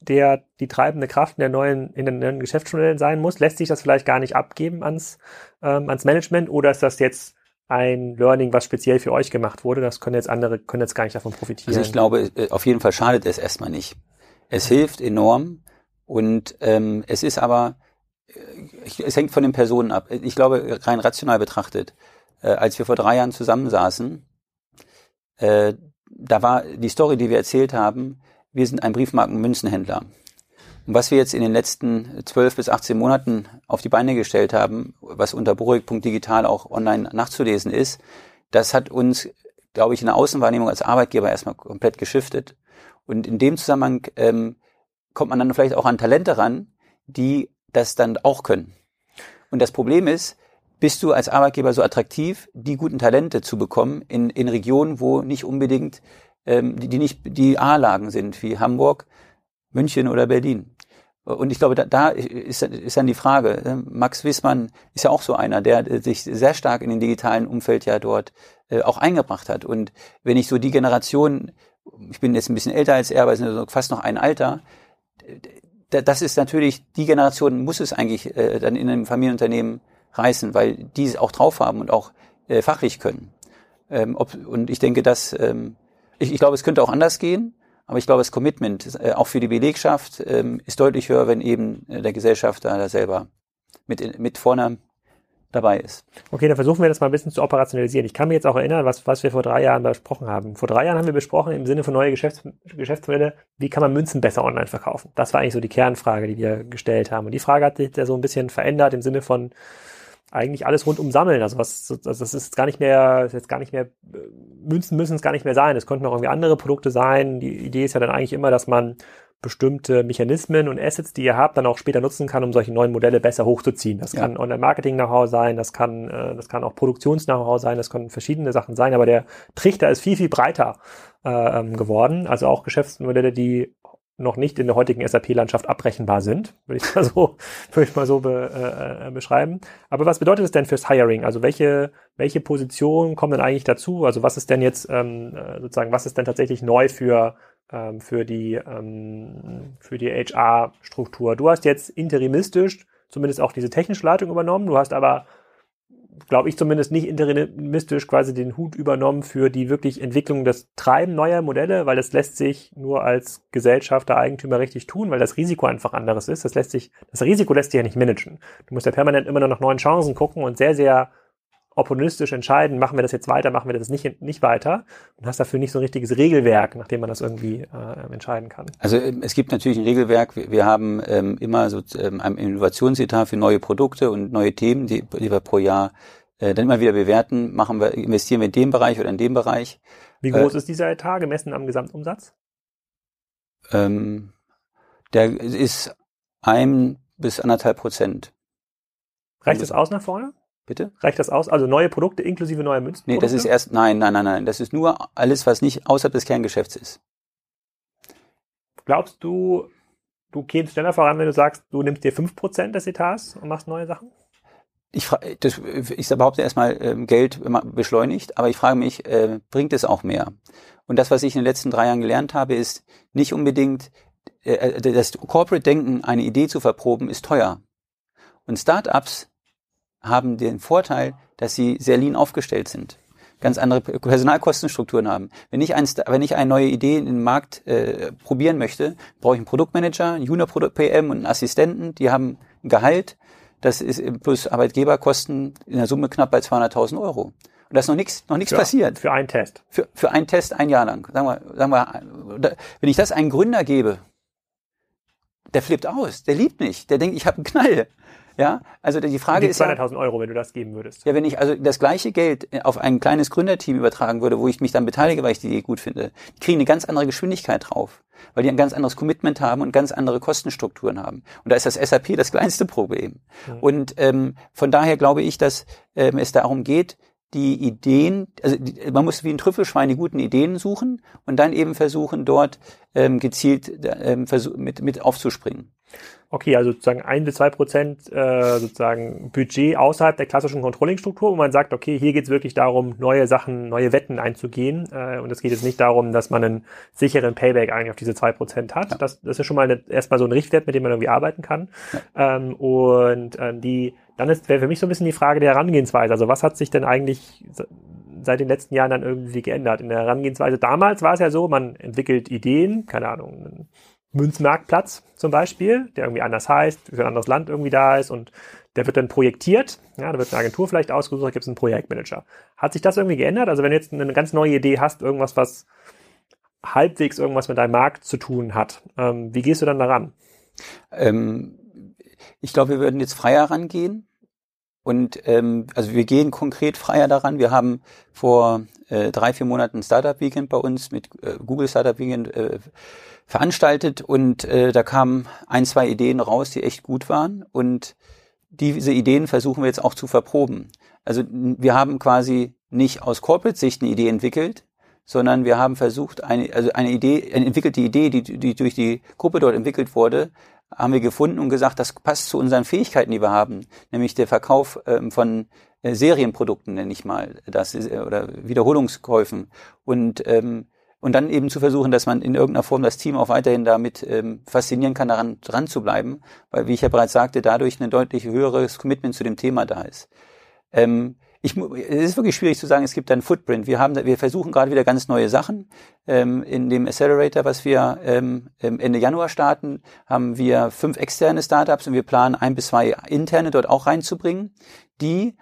der die treibende Kraft in der neuen, in den neuen Geschäftsmodellen sein muss? Lässt sich das vielleicht gar nicht abgeben ans, ähm, ans Management oder ist das jetzt ein Learning, was speziell für euch gemacht wurde? Das können jetzt andere, können jetzt gar nicht davon profitieren. Also ich glaube, äh, auf jeden Fall schadet es erstmal nicht. Es hilft enorm und ähm, es ist aber, äh, es hängt von den Personen ab. Ich glaube, rein rational betrachtet, äh, als wir vor drei Jahren zusammensaßen, äh, da war die Story, die wir erzählt haben, wir sind ein Briefmarken-Münzenhändler. Und was wir jetzt in den letzten 12 bis 18 Monaten auf die Beine gestellt haben, was unter Burik.digital auch online nachzulesen ist, das hat uns, glaube ich, in der Außenwahrnehmung als Arbeitgeber erstmal komplett geschiftet. Und in dem Zusammenhang ähm, kommt man dann vielleicht auch an Talente ran, die das dann auch können. Und das Problem ist, bist du als Arbeitgeber so attraktiv, die guten Talente zu bekommen in, in Regionen, wo nicht unbedingt ähm, die, die nicht die A-Lagen sind, wie Hamburg, München oder Berlin. Und ich glaube, da, da ist, ist dann die Frage. Ne? Max Wissmann ist ja auch so einer, der sich sehr stark in den digitalen Umfeld ja dort äh, auch eingebracht hat. Und wenn ich so die Generation, ich bin jetzt ein bisschen älter als er, aber sind fast noch ein Alter, das ist natürlich, die Generation muss es eigentlich äh, dann in einem Familienunternehmen reißen, weil die es auch drauf haben und auch äh, fachlich können. Ähm, ob, und ich denke, dass ähm, ich, ich glaube, es könnte auch anders gehen, Aber ich glaube, das Commitment äh, auch für die Belegschaft ähm, ist deutlich höher, wenn eben äh, der Gesellschafter da selber mit, mit vorne dabei ist. Okay, dann versuchen wir das mal ein bisschen zu operationalisieren. Ich kann mich jetzt auch erinnern, was, was wir vor drei Jahren besprochen haben. Vor drei Jahren haben wir besprochen im Sinne von neue Geschäfts Geschäftsmodelle, wie kann man Münzen besser online verkaufen? Das war eigentlich so die Kernfrage, die wir gestellt haben. Und die Frage hat sich ja so ein bisschen verändert im Sinne von eigentlich alles rundum sammeln. Also was, also das ist gar nicht mehr, ist jetzt gar nicht mehr, Münzen müssen es gar nicht mehr sein. Es könnten auch irgendwie andere Produkte sein. Die Idee ist ja dann eigentlich immer, dass man bestimmte Mechanismen und Assets, die ihr habt, dann auch später nutzen kann, um solche neuen Modelle besser hochzuziehen. Das ja. kann Online-Marketing-Know-how sein, das kann, äh, das kann auch Produktions-Know-how sein, das können verschiedene Sachen sein, aber der Trichter ist viel, viel breiter äh, ähm, geworden. Also auch Geschäftsmodelle, die noch nicht in der heutigen SAP-Landschaft abbrechenbar sind, würde ich mal so, würde ich mal so be, äh, äh, beschreiben. Aber was bedeutet es denn fürs Hiring? Also welche, welche Positionen kommen denn eigentlich dazu? Also was ist denn jetzt ähm, äh, sozusagen, was ist denn tatsächlich neu für ähm, für die, ähm, für die HR-Struktur. Du hast jetzt interimistisch zumindest auch diese technische Leitung übernommen. Du hast aber, glaube ich zumindest, nicht interimistisch quasi den Hut übernommen für die wirklich Entwicklung des Treiben neuer Modelle, weil das lässt sich nur als Gesellschafter, Eigentümer richtig tun, weil das Risiko einfach anderes ist. Das lässt sich, das Risiko lässt sich ja nicht managen. Du musst ja permanent immer nur nach neuen Chancen gucken und sehr, sehr opportunistisch entscheiden, machen wir das jetzt weiter, machen wir das nicht, nicht weiter und hast dafür nicht so ein richtiges Regelwerk, nach dem man das irgendwie äh, entscheiden kann. Also ähm, es gibt natürlich ein Regelwerk. Wir haben ähm, immer so ähm, ein Innovationsetat für neue Produkte und neue Themen, die, die wir pro Jahr äh, dann immer wieder bewerten. Machen wir, investieren wir in dem Bereich oder in dem Bereich. Wie groß äh, ist dieser Etat gemessen am Gesamtumsatz? Ähm, der ist ein bis anderthalb Prozent. Reicht das aus nach vorne? Bitte? Reicht das aus? Also neue Produkte inklusive neuer Münzen? Nee, das ist erst, nein, nein, nein, nein. Das ist nur alles, was nicht außerhalb des Kerngeschäfts ist. Glaubst du, du kämst schneller voran, wenn du sagst, du nimmst dir fünf Prozent des Etats und machst neue Sachen? Ich, das, ich behaupte erstmal, ähm, Geld beschleunigt, aber ich frage mich, äh, bringt es auch mehr? Und das, was ich in den letzten drei Jahren gelernt habe, ist nicht unbedingt, äh, äh das Corporate-Denken, eine Idee zu verproben, ist teuer. Und Startups haben den Vorteil, dass sie sehr lean aufgestellt sind ganz andere Personalkostenstrukturen haben. Wenn ich, ein, wenn ich eine neue Idee in den Markt äh, probieren möchte, brauche ich einen Produktmanager, einen Junior-PM und einen Assistenten, die haben ein Gehalt, das ist plus Arbeitgeberkosten in der Summe knapp bei 200.000 Euro. Und da ist noch nichts noch nichts passiert. Für einen Test. Für, für einen Test ein Jahr lang. Sagen wir, sagen wir, wenn ich das einem Gründer gebe, der flippt aus, der liebt mich, der denkt, ich habe einen Knall. Ja, also die Frage die ist 200.000 Euro, wenn du das geben würdest. Ja, wenn ich also das gleiche Geld auf ein kleines Gründerteam übertragen würde, wo ich mich dann beteilige, weil ich die Idee gut finde, die kriegen eine ganz andere Geschwindigkeit drauf, weil die ein ganz anderes Commitment haben und ganz andere Kostenstrukturen haben. Und da ist das SAP das kleinste Problem. Mhm. Und ähm, von daher glaube ich, dass ähm, es darum geht, die Ideen, also die, man muss wie ein Trüffelschwein die guten Ideen suchen und dann eben versuchen, dort ähm, gezielt ähm, mit, mit aufzuspringen. Okay, also sozusagen ein bis zwei Prozent äh, sozusagen Budget außerhalb der klassischen Controlling-Struktur, wo man sagt, okay, hier geht es wirklich darum, neue Sachen, neue Wetten einzugehen. Äh, und es geht jetzt nicht darum, dass man einen sicheren Payback eigentlich auf diese zwei Prozent hat. Ja. Das, das ist schon mal eine, erstmal so ein Richtwert, mit dem man irgendwie arbeiten kann. Ja. Ähm, und äh, die, dann ist wäre für mich so ein bisschen die Frage der Herangehensweise. Also was hat sich denn eigentlich seit den letzten Jahren dann irgendwie geändert in der Herangehensweise? Damals war es ja so, man entwickelt Ideen, keine Ahnung, Münzmarktplatz zum Beispiel, der irgendwie anders heißt, für ein anderes Land irgendwie da ist und der wird dann projektiert. Ja, da wird eine Agentur vielleicht ausgesucht, da gibt es einen Projektmanager. Hat sich das irgendwie geändert? Also wenn du jetzt eine ganz neue Idee hast, irgendwas, was halbwegs irgendwas mit deinem Markt zu tun hat, ähm, wie gehst du dann daran? Ähm, ich glaube, wir würden jetzt freier rangehen. Und ähm, also wir gehen konkret freier daran. Wir haben vor äh, drei, vier Monaten Startup Weekend bei uns mit äh, Google Startup Weekend äh, veranstaltet und äh, da kamen ein, zwei Ideen raus, die echt gut waren und diese Ideen versuchen wir jetzt auch zu verproben. Also wir haben quasi nicht aus Corporate-Sicht eine Idee entwickelt, sondern wir haben versucht, eine, also eine Idee, eine entwickelte Idee, die, die durch die Gruppe dort entwickelt wurde, haben wir gefunden und gesagt, das passt zu unseren Fähigkeiten, die wir haben, nämlich der Verkauf ähm, von äh, Serienprodukten, nenne ich mal, das ist, äh, oder Wiederholungskäufen und ähm, und dann eben zu versuchen, dass man in irgendeiner Form das Team auch weiterhin damit ähm, faszinieren kann, daran dran zu bleiben, weil, wie ich ja bereits sagte, dadurch ein deutlich höheres Commitment zu dem Thema da ist. Ähm, ich, es ist wirklich schwierig zu sagen, es gibt einen Footprint. Wir haben, wir versuchen gerade wieder ganz neue Sachen. Ähm, in dem Accelerator, was wir ähm, Ende Januar starten, haben wir fünf externe Startups und wir planen ein bis zwei interne dort auch reinzubringen, die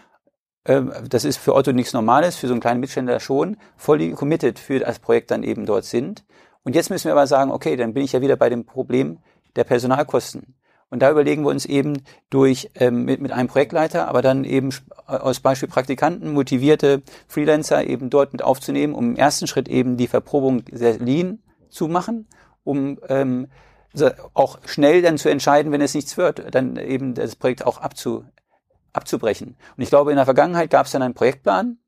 ähm, das ist für Otto nichts Normales, für so einen kleinen Mittelständler schon, voll committed für das Projekt dann eben dort sind. Und jetzt müssen wir aber sagen, okay, dann bin ich ja wieder bei dem Problem der Personalkosten. Und da überlegen wir uns eben durch ähm, mit, mit einem Projektleiter, aber dann eben aus Beispiel Praktikanten, motivierte Freelancer eben dort mit aufzunehmen, um im ersten Schritt eben die Verprobung sehr lean zu machen, um ähm, auch schnell dann zu entscheiden, wenn es nichts wird, dann eben das Projekt auch abzu, abzubrechen. Und ich glaube, in der Vergangenheit gab es dann einen Projektplan,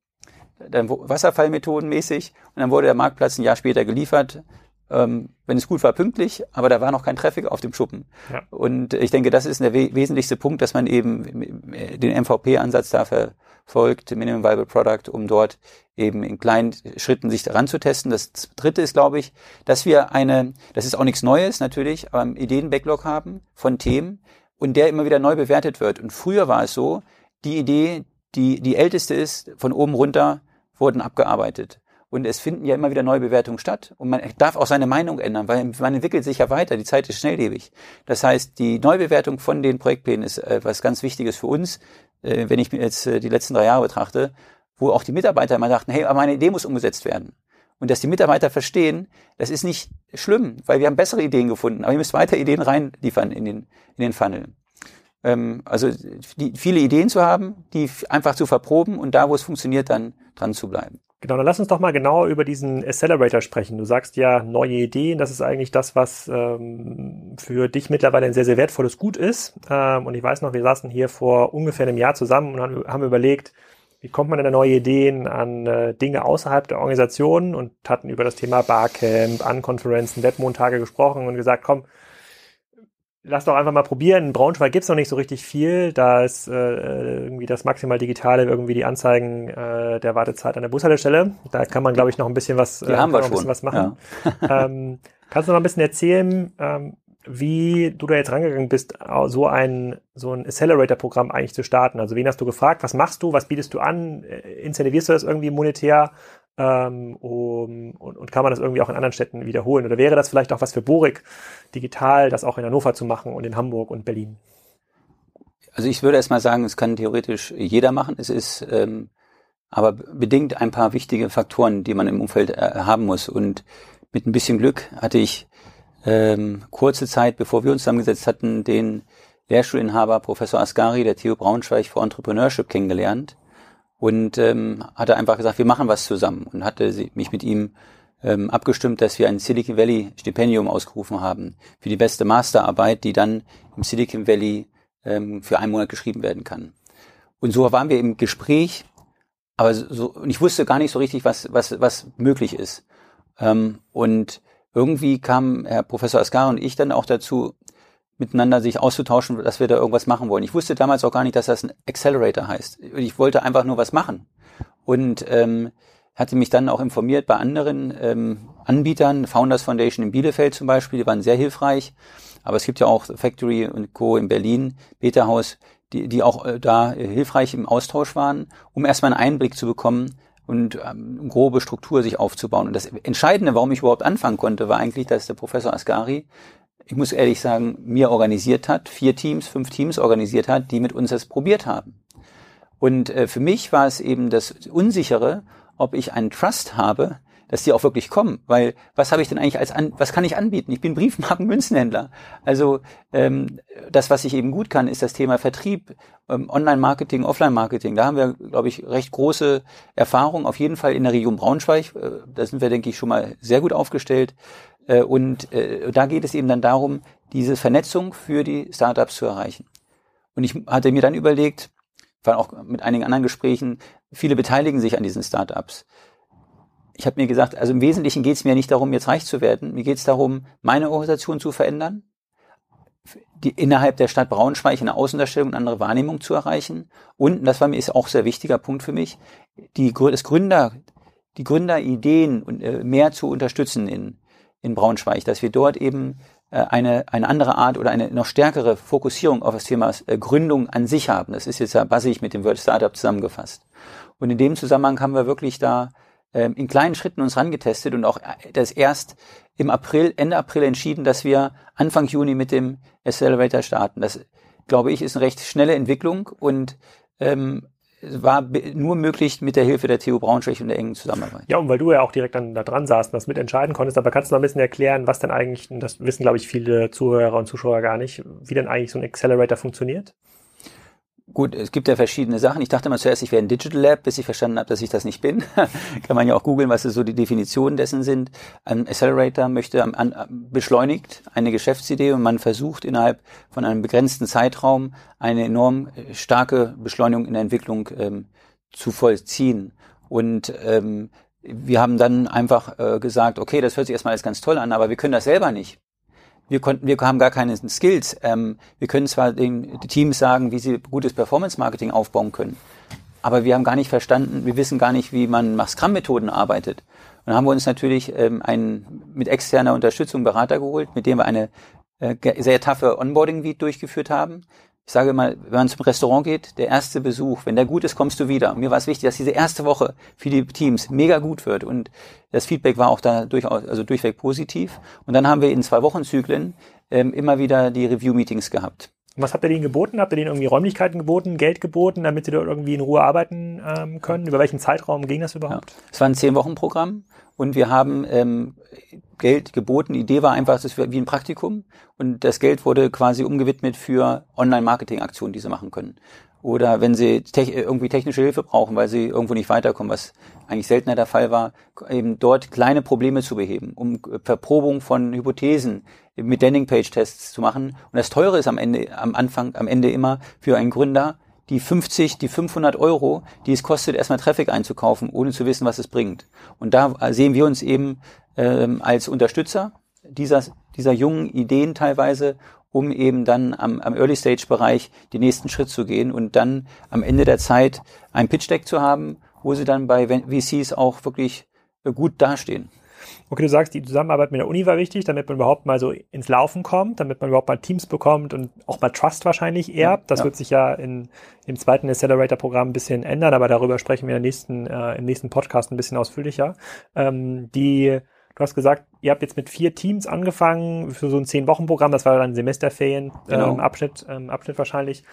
dann Wasserfallmethodenmäßig, und dann wurde der Marktplatz ein Jahr später geliefert ähm, wenn es gut war, pünktlich, aber da war noch kein Traffic auf dem Schuppen. Ja. Und ich denke, das ist der we wesentlichste Punkt, dass man eben den MVP-Ansatz da verfolgt, Minimum Viable Product, um dort eben in kleinen Schritten sich daran zu testen. Das dritte ist, glaube ich, dass wir eine, das ist auch nichts Neues natürlich, aber einen Ideen-Backlog haben von Themen und der immer wieder neu bewertet wird. Und früher war es so, die Idee, die die älteste ist, von oben runter wurden abgearbeitet. Und es finden ja immer wieder neue Bewertungen statt. Und man darf auch seine Meinung ändern, weil man entwickelt sich ja weiter. Die Zeit ist schnelllebig. Das heißt, die Neubewertung von den Projektplänen ist äh, was ganz Wichtiges für uns, äh, wenn ich mir jetzt äh, die letzten drei Jahre betrachte, wo auch die Mitarbeiter immer dachten, hey, meine Idee muss umgesetzt werden. Und dass die Mitarbeiter verstehen, das ist nicht schlimm, weil wir haben bessere Ideen gefunden, aber ihr müsst weiter Ideen reinliefern in den, in den Funnel. Ähm, also die, viele Ideen zu haben, die einfach zu verproben und da, wo es funktioniert, dann dran zu bleiben. Genau, dann lass uns doch mal genauer über diesen Accelerator sprechen. Du sagst ja neue Ideen, das ist eigentlich das, was ähm, für dich mittlerweile ein sehr, sehr wertvolles Gut ist. Ähm, und ich weiß noch, wir saßen hier vor ungefähr einem Jahr zusammen und haben, haben überlegt, wie kommt man denn an neue Ideen an äh, Dinge außerhalb der Organisation und hatten über das Thema Barcamp, Unkonferenzen, Webmontage gesprochen und gesagt, komm, lass doch einfach mal probieren. In Braunschweig gibt's noch nicht so richtig viel. Da ist äh, irgendwie das maximal Digitale, irgendwie die Anzeigen äh, der Wartezeit an der Bushaltestelle. Da kann man, glaube ich, noch ein bisschen was, äh, haben wir schon. was machen. Ja. ähm, kannst du noch ein bisschen erzählen, ähm, wie du da jetzt rangegangen bist, so ein, so ein Accelerator-Programm eigentlich zu starten? Also wen hast du gefragt? Was machst du? Was bietest du an? Äh, incentivierst du das irgendwie monetär? Ähm, um, und, und kann man das irgendwie auch in anderen Städten wiederholen? Oder wäre das vielleicht auch was für Borik, digital, das auch in Hannover zu machen und in Hamburg und Berlin? Also ich würde erstmal sagen, es kann theoretisch jeder machen. Es ist ähm, aber bedingt ein paar wichtige Faktoren, die man im Umfeld äh, haben muss. Und mit ein bisschen Glück hatte ich ähm, kurze Zeit, bevor wir uns zusammengesetzt hatten, den Lehrstuhlinhaber Professor Ascari der TU Braunschweig für Entrepreneurship kennengelernt und ähm, hatte einfach gesagt, wir machen was zusammen und hatte mich mit ihm ähm, abgestimmt, dass wir ein Silicon Valley Stipendium ausgerufen haben für die beste Masterarbeit, die dann im Silicon Valley ähm, für einen Monat geschrieben werden kann. Und so waren wir im Gespräch, aber so, und ich wusste gar nicht so richtig, was, was, was möglich ist. Ähm, und irgendwie kam Herr Professor Ascar und ich dann auch dazu, miteinander sich auszutauschen, dass wir da irgendwas machen wollen. Ich wusste damals auch gar nicht, dass das ein Accelerator heißt. Ich wollte einfach nur was machen. Und ähm, hatte mich dann auch informiert bei anderen ähm, Anbietern, Founders Foundation in Bielefeld zum Beispiel, die waren sehr hilfreich. Aber es gibt ja auch Factory und Co. in Berlin, Beta House, die, die auch äh, da äh, hilfreich im Austausch waren, um erstmal einen Einblick zu bekommen und ähm, grobe Struktur sich aufzubauen. Und das Entscheidende, warum ich überhaupt anfangen konnte, war eigentlich, dass der Professor Asgari ich muss ehrlich sagen, mir organisiert hat, vier Teams, fünf Teams organisiert hat, die mit uns das probiert haben. Und äh, für mich war es eben das Unsichere, ob ich einen Trust habe, dass die auch wirklich kommen. Weil was habe ich denn eigentlich als an, was kann ich anbieten? Ich bin Briefmarken-Münzenhändler. Also ähm, das, was ich eben gut kann, ist das Thema Vertrieb, ähm, Online-Marketing, Offline-Marketing. Da haben wir, glaube ich, recht große Erfahrung. Auf jeden Fall in der Region Braunschweig. Äh, da sind wir, denke ich, schon mal sehr gut aufgestellt. Äh, und äh, da geht es eben dann darum, diese Vernetzung für die Startups zu erreichen. Und ich hatte mir dann überlegt, war auch mit einigen anderen Gesprächen, viele beteiligen sich an diesen Startups. Ich habe mir gesagt, also im Wesentlichen geht es mir nicht darum, jetzt reich zu werden. Mir geht es darum, meine Organisation zu verändern, die innerhalb der Stadt Braunschweig eine Außendarstellung und andere Wahrnehmung zu erreichen. Und, das war mir ist auch ein sehr wichtiger Punkt für mich, die, das Gründer, die Gründerideen äh, mehr zu unterstützen in, in Braunschweig, dass wir dort eben äh, eine, eine andere Art oder eine noch stärkere Fokussierung auf das Thema äh, Gründung an sich haben. Das ist jetzt ja bassig mit dem World Startup zusammengefasst. Und in dem Zusammenhang haben wir wirklich da ähm, in kleinen Schritten uns rangetestet und auch äh, das erst im April, Ende April entschieden, dass wir Anfang Juni mit dem Accelerator starten. Das, glaube ich, ist eine recht schnelle Entwicklung und ähm, war nur möglich mit der Hilfe der TU Braunschweig und der engen Zusammenarbeit. Ja, und weil du ja auch direkt dann da dran saßt und das mitentscheiden konntest, aber kannst du noch ein bisschen erklären, was denn eigentlich, das wissen glaube ich viele Zuhörer und Zuschauer gar nicht, wie denn eigentlich so ein Accelerator funktioniert? Gut, es gibt ja verschiedene Sachen. Ich dachte mal zuerst, ich wäre ein Digital Lab, bis ich verstanden habe, dass ich das nicht bin. Kann man ja auch googeln, was so die Definitionen dessen sind. Ein Accelerator möchte an, beschleunigt eine Geschäftsidee und man versucht innerhalb von einem begrenzten Zeitraum eine enorm äh, starke Beschleunigung in der Entwicklung ähm, zu vollziehen. Und ähm, wir haben dann einfach äh, gesagt, okay, das hört sich erstmal alles ganz toll an, aber wir können das selber nicht wir konnten, wir haben gar keine Skills. Ähm, wir können zwar den Teams sagen, wie sie gutes Performance-Marketing aufbauen können, aber wir haben gar nicht verstanden, wir wissen gar nicht, wie man nach Scrum-Methoden arbeitet. Und dann haben wir uns natürlich ähm, einen mit externer Unterstützung Berater geholt, mit dem wir eine äh, sehr taffe Onboarding-Week durchgeführt haben. Ich sage mal, wenn man zum Restaurant geht, der erste Besuch, wenn der gut ist, kommst du wieder. Mir war es wichtig, dass diese erste Woche für die Teams mega gut wird und das Feedback war auch da durchaus, also durchweg positiv. Und dann haben wir in zwei Wochenzyklen ähm, immer wieder die Review-Meetings gehabt. Und was habt ihr denen geboten? Habt ihr denen irgendwie Räumlichkeiten geboten, Geld geboten, damit sie dort irgendwie in Ruhe arbeiten ähm, können? Über welchen Zeitraum ging das überhaupt? Es war ein Zehn-Wochen-Programm und wir haben ähm, Geld geboten. Die Idee war einfach, das wäre wie ein Praktikum und das Geld wurde quasi umgewidmet für Online-Marketing-Aktionen, die sie machen können. Oder wenn sie te irgendwie technische Hilfe brauchen, weil sie irgendwo nicht weiterkommen, was eigentlich seltener der Fall war, eben dort kleine Probleme zu beheben, um Verprobung von Hypothesen mit Landing-Page-Tests zu machen. Und das Teure ist am Ende, am Anfang, am Ende immer für einen Gründer, die 50, die 500 Euro, die es kostet, erstmal Traffic einzukaufen, ohne zu wissen, was es bringt. Und da sehen wir uns eben ähm, als Unterstützer dieser, dieser jungen Ideen teilweise, um eben dann am, am Early Stage Bereich den nächsten Schritt zu gehen und dann am Ende der Zeit ein Pitch Deck zu haben, wo sie dann bei VCs auch wirklich gut dastehen. Okay, du sagst, die Zusammenarbeit mit der Uni war wichtig, damit man überhaupt mal so ins Laufen kommt, damit man überhaupt mal Teams bekommt und auch mal Trust wahrscheinlich erbt. Das ja. wird sich ja in, im zweiten Accelerator-Programm ein bisschen ändern, aber darüber sprechen wir im nächsten, äh, im nächsten Podcast ein bisschen ausführlicher. Ähm, die, du hast gesagt, ihr habt jetzt mit vier Teams angefangen für so ein Zehn-Wochen-Programm, das war dann Semesterferien, genau. ähm, Abschnitt, ähm, Abschnitt wahrscheinlich.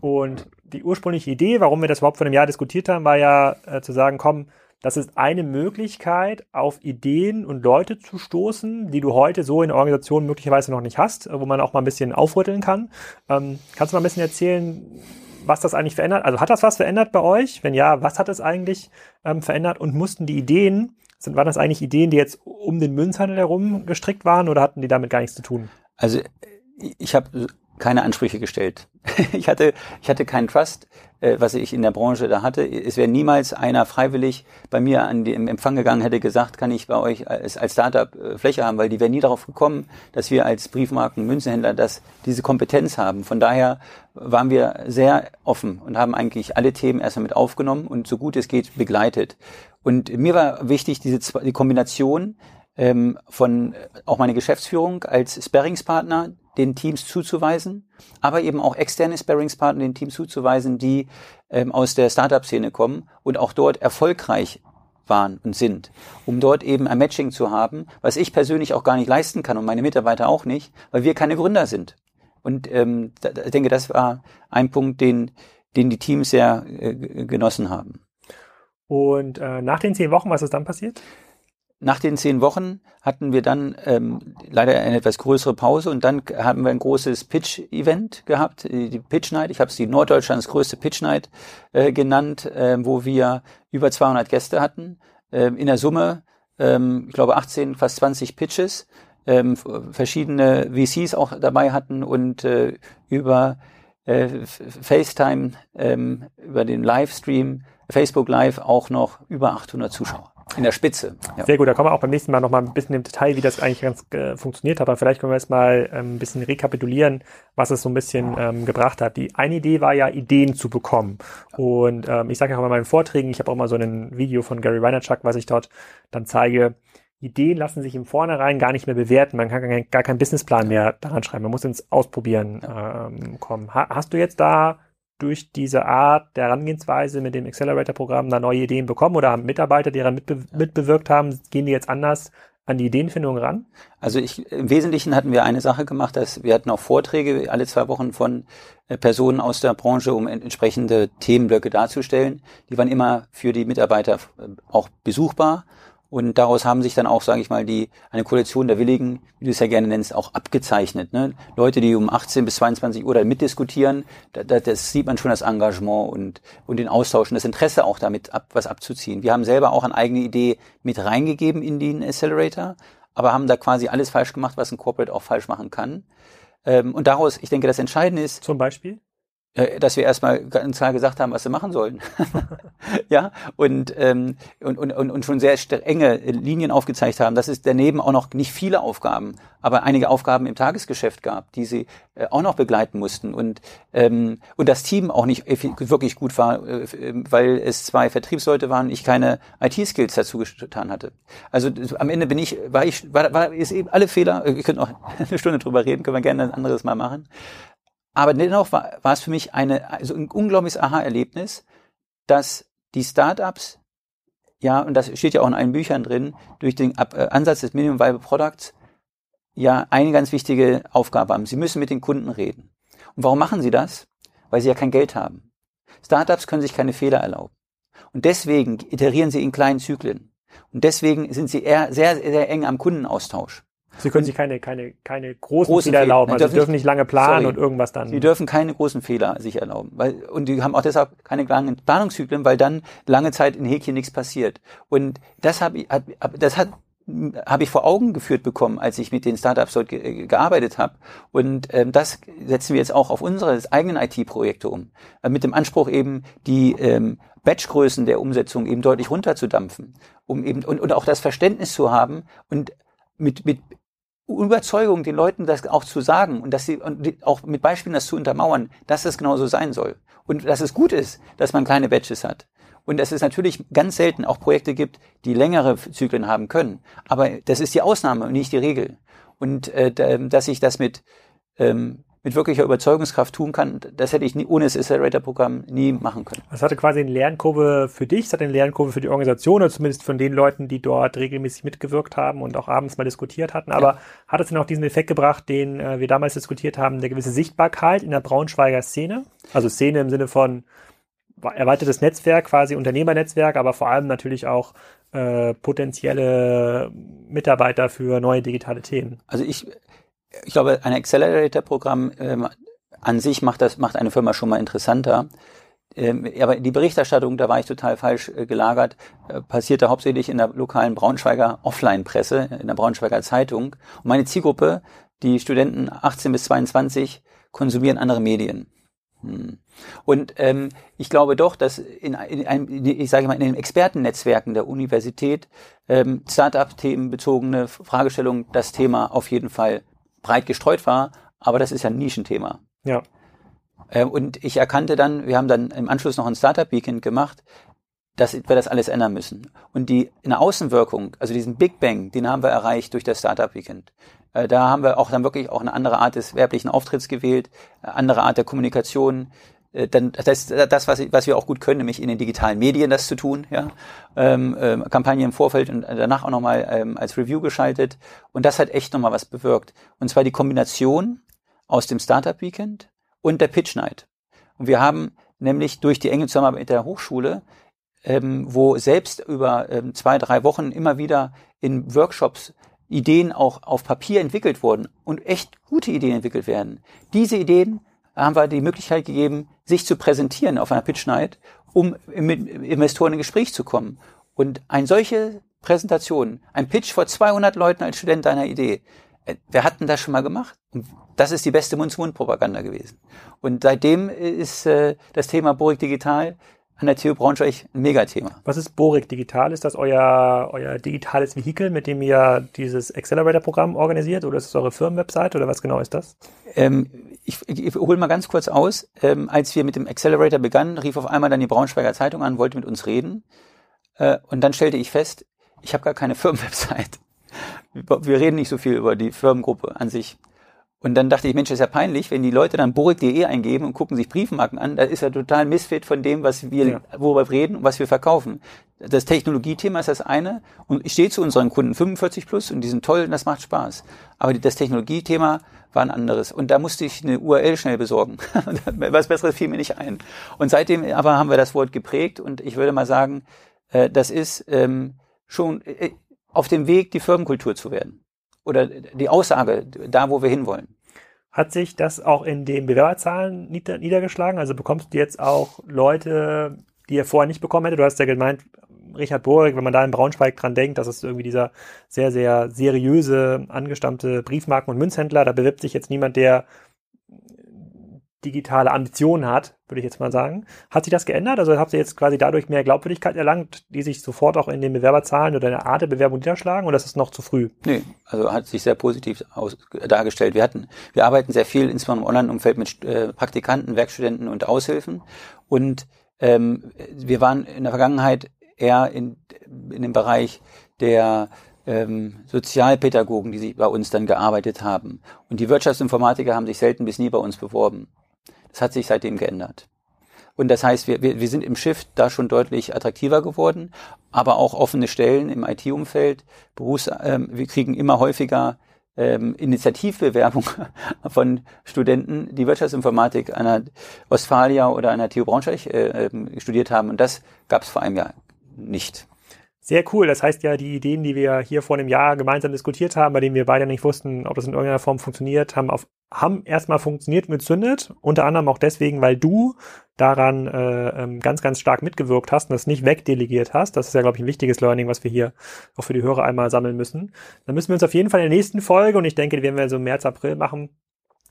Und die ursprüngliche Idee, warum wir das überhaupt vor einem Jahr diskutiert haben, war ja äh, zu sagen, komm, das ist eine Möglichkeit, auf Ideen und Leute zu stoßen, die du heute so in der Organisation möglicherweise noch nicht hast, wo man auch mal ein bisschen aufrütteln kann. Ähm, kannst du mal ein bisschen erzählen, was das eigentlich verändert? Also hat das was verändert bei euch? Wenn ja, was hat es eigentlich ähm, verändert? Und mussten die Ideen, sind, waren das eigentlich Ideen, die jetzt um den Münzhandel herum gestrickt waren oder hatten die damit gar nichts zu tun? Also ich habe keine Ansprüche gestellt. ich hatte, ich hatte keinen Trust, äh, was ich in der Branche da hatte. Es wäre niemals einer freiwillig bei mir an den Empfang gegangen, hätte gesagt, kann ich bei euch als, als Startup äh, Fläche haben, weil die wären nie darauf gekommen, dass wir als Briefmarken Münzenhändler das, diese Kompetenz haben. Von daher waren wir sehr offen und haben eigentlich alle Themen erstmal mit aufgenommen und so gut es geht begleitet. Und mir war wichtig, diese die Kombination ähm, von äh, auch meine Geschäftsführung als Sparringspartner den Teams zuzuweisen, aber eben auch externe Sparringspartner den Teams zuzuweisen, die ähm, aus der Startup-Szene kommen und auch dort erfolgreich waren und sind, um dort eben ein Matching zu haben, was ich persönlich auch gar nicht leisten kann und meine Mitarbeiter auch nicht, weil wir keine Gründer sind. Und ähm, da, ich denke, das war ein Punkt, den, den die Teams sehr äh, genossen haben. Und äh, nach den zehn Wochen, was ist dann passiert? Nach den zehn Wochen hatten wir dann ähm, leider eine etwas größere Pause und dann haben wir ein großes Pitch-Event gehabt, die Pitch Night. Ich habe es die Norddeutschlands größte Pitch Night äh, genannt, äh, wo wir über 200 Gäste hatten. Äh, in der Summe, ähm, ich glaube, 18, fast 20 Pitches, ähm, verschiedene VCs auch dabei hatten und äh, über äh, FaceTime, ähm, über den Livestream, Facebook Live auch noch über 800 Zuschauer. In der Spitze. Ja. Sehr gut, da kommen wir auch beim nächsten Mal nochmal ein bisschen im Detail, wie das eigentlich ganz äh, funktioniert hat. Aber vielleicht können wir jetzt mal ähm, ein bisschen rekapitulieren, was es so ein bisschen ähm, gebracht hat. Die eine Idee war ja, Ideen zu bekommen. Und ähm, ich sage ja auch in meinen Vorträgen, ich habe auch mal so ein Video von Gary Vaynerchuk, was ich dort dann zeige, Ideen lassen sich im Vornherein gar nicht mehr bewerten. Man kann gar keinen Businessplan mehr daran schreiben. Man muss ins Ausprobieren ähm, kommen. Ha hast du jetzt da durch diese Art der Herangehensweise mit dem Accelerator-Programm da neue Ideen bekommen oder haben Mitarbeiter, die daran mitbe mitbewirkt haben, gehen die jetzt anders an die Ideenfindung ran? Also ich, im Wesentlichen hatten wir eine Sache gemacht, dass wir hatten auch Vorträge alle zwei Wochen von äh, Personen aus der Branche, um entsprechende Themenblöcke darzustellen. Die waren immer für die Mitarbeiter äh, auch besuchbar. Und daraus haben sich dann auch, sage ich mal, die eine Koalition der Willigen, wie du es ja gerne nennst, auch abgezeichnet. Ne? Leute, die um 18 bis 22 Uhr da mitdiskutieren, da, da, das sieht man schon das Engagement und, und den Austausch und das Interesse auch damit ab, was abzuziehen. Wir haben selber auch eine eigene Idee mit reingegeben in den Accelerator, aber haben da quasi alles falsch gemacht, was ein Corporate auch falsch machen kann. Ähm, und daraus, ich denke, das Entscheidende ist. Zum Beispiel? Äh, dass wir erstmal ganz klar gesagt haben, was sie machen sollen. ja, und, ähm, und, und, und schon sehr enge Linien aufgezeigt haben, dass es daneben auch noch nicht viele Aufgaben, aber einige Aufgaben im Tagesgeschäft gab, die sie äh, auch noch begleiten mussten. Und, ähm, und das Team auch nicht wirklich gut war, äh, weil es zwei Vertriebsleute waren, ich keine IT-Skills dazu getan hatte. Also am Ende bin ich, war ich, war, war ist eben alle Fehler, ihr könnt noch eine Stunde drüber reden, können wir gerne ein anderes Mal machen. Aber dennoch war, war es für mich eine, also ein unglaubliches Aha-Erlebnis, dass die Startups, ja, und das steht ja auch in allen Büchern drin, durch den Ab äh, Ansatz des Minimum Viable Products ja eine ganz wichtige Aufgabe haben. Sie müssen mit den Kunden reden. Und warum machen sie das? Weil sie ja kein Geld haben. Startups können sich keine Fehler erlauben. Und deswegen iterieren sie in kleinen Zyklen. Und deswegen sind sie eher sehr, sehr eng am Kundenaustausch. Sie können sich keine, keine, keine großen, großen Fehler erlauben. Also sie dürfen nicht lange planen sorry, und irgendwas dann. Sie dürfen keine großen Fehler sich erlauben. Weil, und die haben auch deshalb keine langen Planungszyklen, weil dann lange Zeit in Häkchen nichts passiert. Und das habe ich, das hat habe ich vor Augen geführt bekommen, als ich mit den Startups dort ge gearbeitet habe. Und ähm, das setzen wir jetzt auch auf unsere eigenen IT-Projekte um. Äh, mit dem Anspruch eben, die ähm, Batchgrößen der Umsetzung eben deutlich runterzudampfen, um eben und, und auch das Verständnis zu haben und mit, mit Überzeugung, den Leuten das auch zu sagen und dass sie und auch mit Beispielen das zu untermauern, dass es genauso sein soll. Und dass es gut ist, dass man kleine Batches hat. Und dass es natürlich ganz selten auch Projekte gibt, die längere Zyklen haben können. Aber das ist die Ausnahme und nicht die Regel. Und äh, dass ich das mit ähm, mit wirklicher Überzeugungskraft tun kann, das hätte ich nie, ohne das Accelerator-Programm nie machen können. Das hatte quasi eine Lernkurve für dich, es hatte eine Lernkurve für die Organisation oder zumindest von den Leuten, die dort regelmäßig mitgewirkt haben und auch abends mal diskutiert hatten. Aber ja. hat es denn auch diesen Effekt gebracht, den äh, wir damals diskutiert haben, der gewisse Sichtbarkeit in der Braunschweiger Szene? Also Szene im Sinne von erweitertes Netzwerk, quasi Unternehmernetzwerk, aber vor allem natürlich auch äh, potenzielle Mitarbeiter für neue digitale Themen. Also ich ich glaube, ein Accelerator-Programm ähm, an sich macht das macht eine Firma schon mal interessanter. Ähm, aber die Berichterstattung, da war ich total falsch äh, gelagert, äh, passierte hauptsächlich in der lokalen Braunschweiger Offline-Presse, in der Braunschweiger Zeitung. Und meine Zielgruppe, die Studenten 18 bis 22, konsumieren andere Medien. Hm. Und ähm, ich glaube doch, dass in, in einem, ich sage mal, in den Expertennetzwerken der Universität ähm, Startup-Themen bezogene Fragestellungen das Thema auf jeden Fall breit gestreut war, aber das ist ja ein Nischenthema. Ja. Ähm, und ich erkannte dann, wir haben dann im Anschluss noch ein Startup-Weekend gemacht, dass wir das alles ändern müssen. Und die eine Außenwirkung, also diesen Big Bang, den haben wir erreicht durch das Startup Weekend. Äh, da haben wir auch dann wirklich auch eine andere Art des werblichen Auftritts gewählt, andere Art der Kommunikation, äh, dann das, das was, was wir auch gut können, nämlich in den digitalen Medien das zu tun, ja, ähm, ähm, Kampagne im Vorfeld und danach auch nochmal ähm, als Review geschaltet. Und das hat echt nochmal was bewirkt. Und zwar die Kombination aus dem Startup Weekend und der Pitch Night. Und wir haben nämlich durch die enge Zusammenarbeit mit der Hochschule ähm, wo selbst über ähm, zwei drei Wochen immer wieder in Workshops Ideen auch auf Papier entwickelt wurden und echt gute Ideen entwickelt werden. Diese Ideen haben wir die Möglichkeit gegeben, sich zu präsentieren auf einer Pitch Night, um mit Investoren in Gespräch zu kommen. Und eine solche Präsentation, ein Pitch vor 200 Leuten als Student deiner Idee, äh, wer hat denn das schon mal gemacht? Und das ist die beste Mund-zu-Mund-Propaganda gewesen. Und seitdem ist äh, das Thema Borik Digital an der TU Braunschweig ein Megathema. Was ist Borik Digital? Ist das euer, euer digitales Vehikel, mit dem ihr dieses Accelerator-Programm organisiert? Oder ist es eure Firmenwebsite? Oder was genau ist das? Ähm, ich, ich, hole mal ganz kurz aus. Ähm, als wir mit dem Accelerator begannen, rief auf einmal dann die Braunschweiger Zeitung an, wollte mit uns reden. Äh, und dann stellte ich fest, ich habe gar keine Firmenwebsite. wir reden nicht so viel über die Firmengruppe an sich. Und dann dachte ich, Mensch, das ist ja peinlich, wenn die Leute dann borik.de eingeben und gucken sich Briefmarken an, da ist ja total Missfit von dem, was wir, ja. worüber wir reden und was wir verkaufen. Das Technologiethema ist das eine und ich stehe zu unseren Kunden 45 plus und die sind toll und das macht Spaß. Aber das Technologiethema war ein anderes. Und da musste ich eine URL schnell besorgen. was Besseres fiel mir nicht ein. Und seitdem aber haben wir das Wort geprägt und ich würde mal sagen, äh, das ist ähm, schon äh, auf dem Weg, die Firmenkultur zu werden oder die Aussage da, wo wir hinwollen. Hat sich das auch in den Bewerberzahlen nieder niedergeschlagen? Also bekommst du jetzt auch Leute, die ihr vorher nicht bekommen hättet? Du hast ja gemeint, Richard Borig, wenn man da in Braunschweig dran denkt, das ist irgendwie dieser sehr, sehr seriöse, angestammte Briefmarken- und Münzhändler. Da bewirbt sich jetzt niemand, der digitale Ambitionen hat, würde ich jetzt mal sagen. Hat sich das geändert? Also habt ihr jetzt quasi dadurch mehr Glaubwürdigkeit erlangt, die sich sofort auch in den Bewerberzahlen oder in der Art der Bewerbung niederschlagen oder ist es noch zu früh? Nee, also hat sich sehr positiv aus, dargestellt. Wir hatten, wir arbeiten sehr viel, insbesondere im Online-Umfeld mit äh, Praktikanten, Werkstudenten und Aushilfen und ähm, wir waren in der Vergangenheit eher in, in dem Bereich der ähm, Sozialpädagogen, die sich bei uns dann gearbeitet haben. Und die Wirtschaftsinformatiker haben sich selten bis nie bei uns beworben. Das hat sich seitdem geändert. Und das heißt, wir, wir, wir sind im Shift da schon deutlich attraktiver geworden, aber auch offene Stellen im IT-Umfeld. Berufs, ähm, wir kriegen immer häufiger ähm, Initiativbewerbung von Studenten, die Wirtschaftsinformatik an der Ostfalia oder an der TU Braunschweig äh, ähm, studiert haben. Und das gab es vor einem Jahr nicht. Sehr cool. Das heißt ja, die Ideen, die wir hier vor einem Jahr gemeinsam diskutiert haben, bei denen wir beide nicht wussten, ob das in irgendeiner Form funktioniert, haben auf haben erstmal funktioniert mit Zündet, unter anderem auch deswegen, weil du daran äh, ähm, ganz, ganz stark mitgewirkt hast und das nicht wegdelegiert hast. Das ist ja, glaube ich, ein wichtiges Learning, was wir hier auch für die Hörer einmal sammeln müssen. Dann müssen wir uns auf jeden Fall in der nächsten Folge, und ich denke, die werden wir so im März, April machen,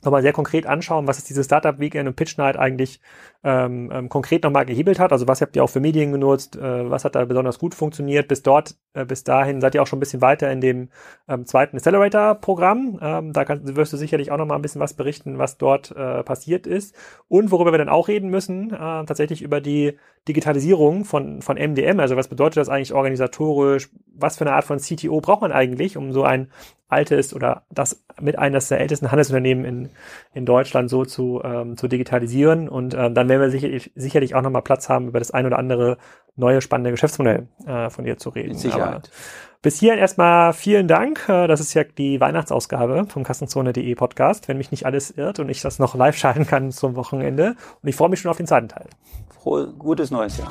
nochmal sehr konkret anschauen, was ist diese Startup Weekend und Pitch Night eigentlich ähm, ähm, konkret nochmal gehebelt hat. Also was habt ihr auch für Medien genutzt? Äh, was hat da besonders gut funktioniert? Bis dort, äh, bis dahin seid ihr auch schon ein bisschen weiter in dem ähm, zweiten Accelerator-Programm. Ähm, da kannst, wirst du sicherlich auch nochmal ein bisschen was berichten, was dort äh, passiert ist. Und worüber wir dann auch reden müssen, äh, tatsächlich über die Digitalisierung von, von MDM. Also was bedeutet das eigentlich organisatorisch? Was für eine Art von CTO braucht man eigentlich, um so ein altes oder das mit eines der ältesten Handelsunternehmen in, in Deutschland so zu, ähm, zu digitalisieren. Und ähm, dann werden wir sicherlich, sicherlich auch nochmal Platz haben, über das ein oder andere neue spannende Geschäftsmodell äh, von dir zu reden. Mit Sicherheit. Aber bis hierhin erstmal vielen Dank. Äh, das ist ja die Weihnachtsausgabe vom Kassenzone.de Podcast, wenn mich nicht alles irrt und ich das noch live schalten kann zum Wochenende. Und ich freue mich schon auf den zweiten Teil. Frohe, gutes neues Jahr.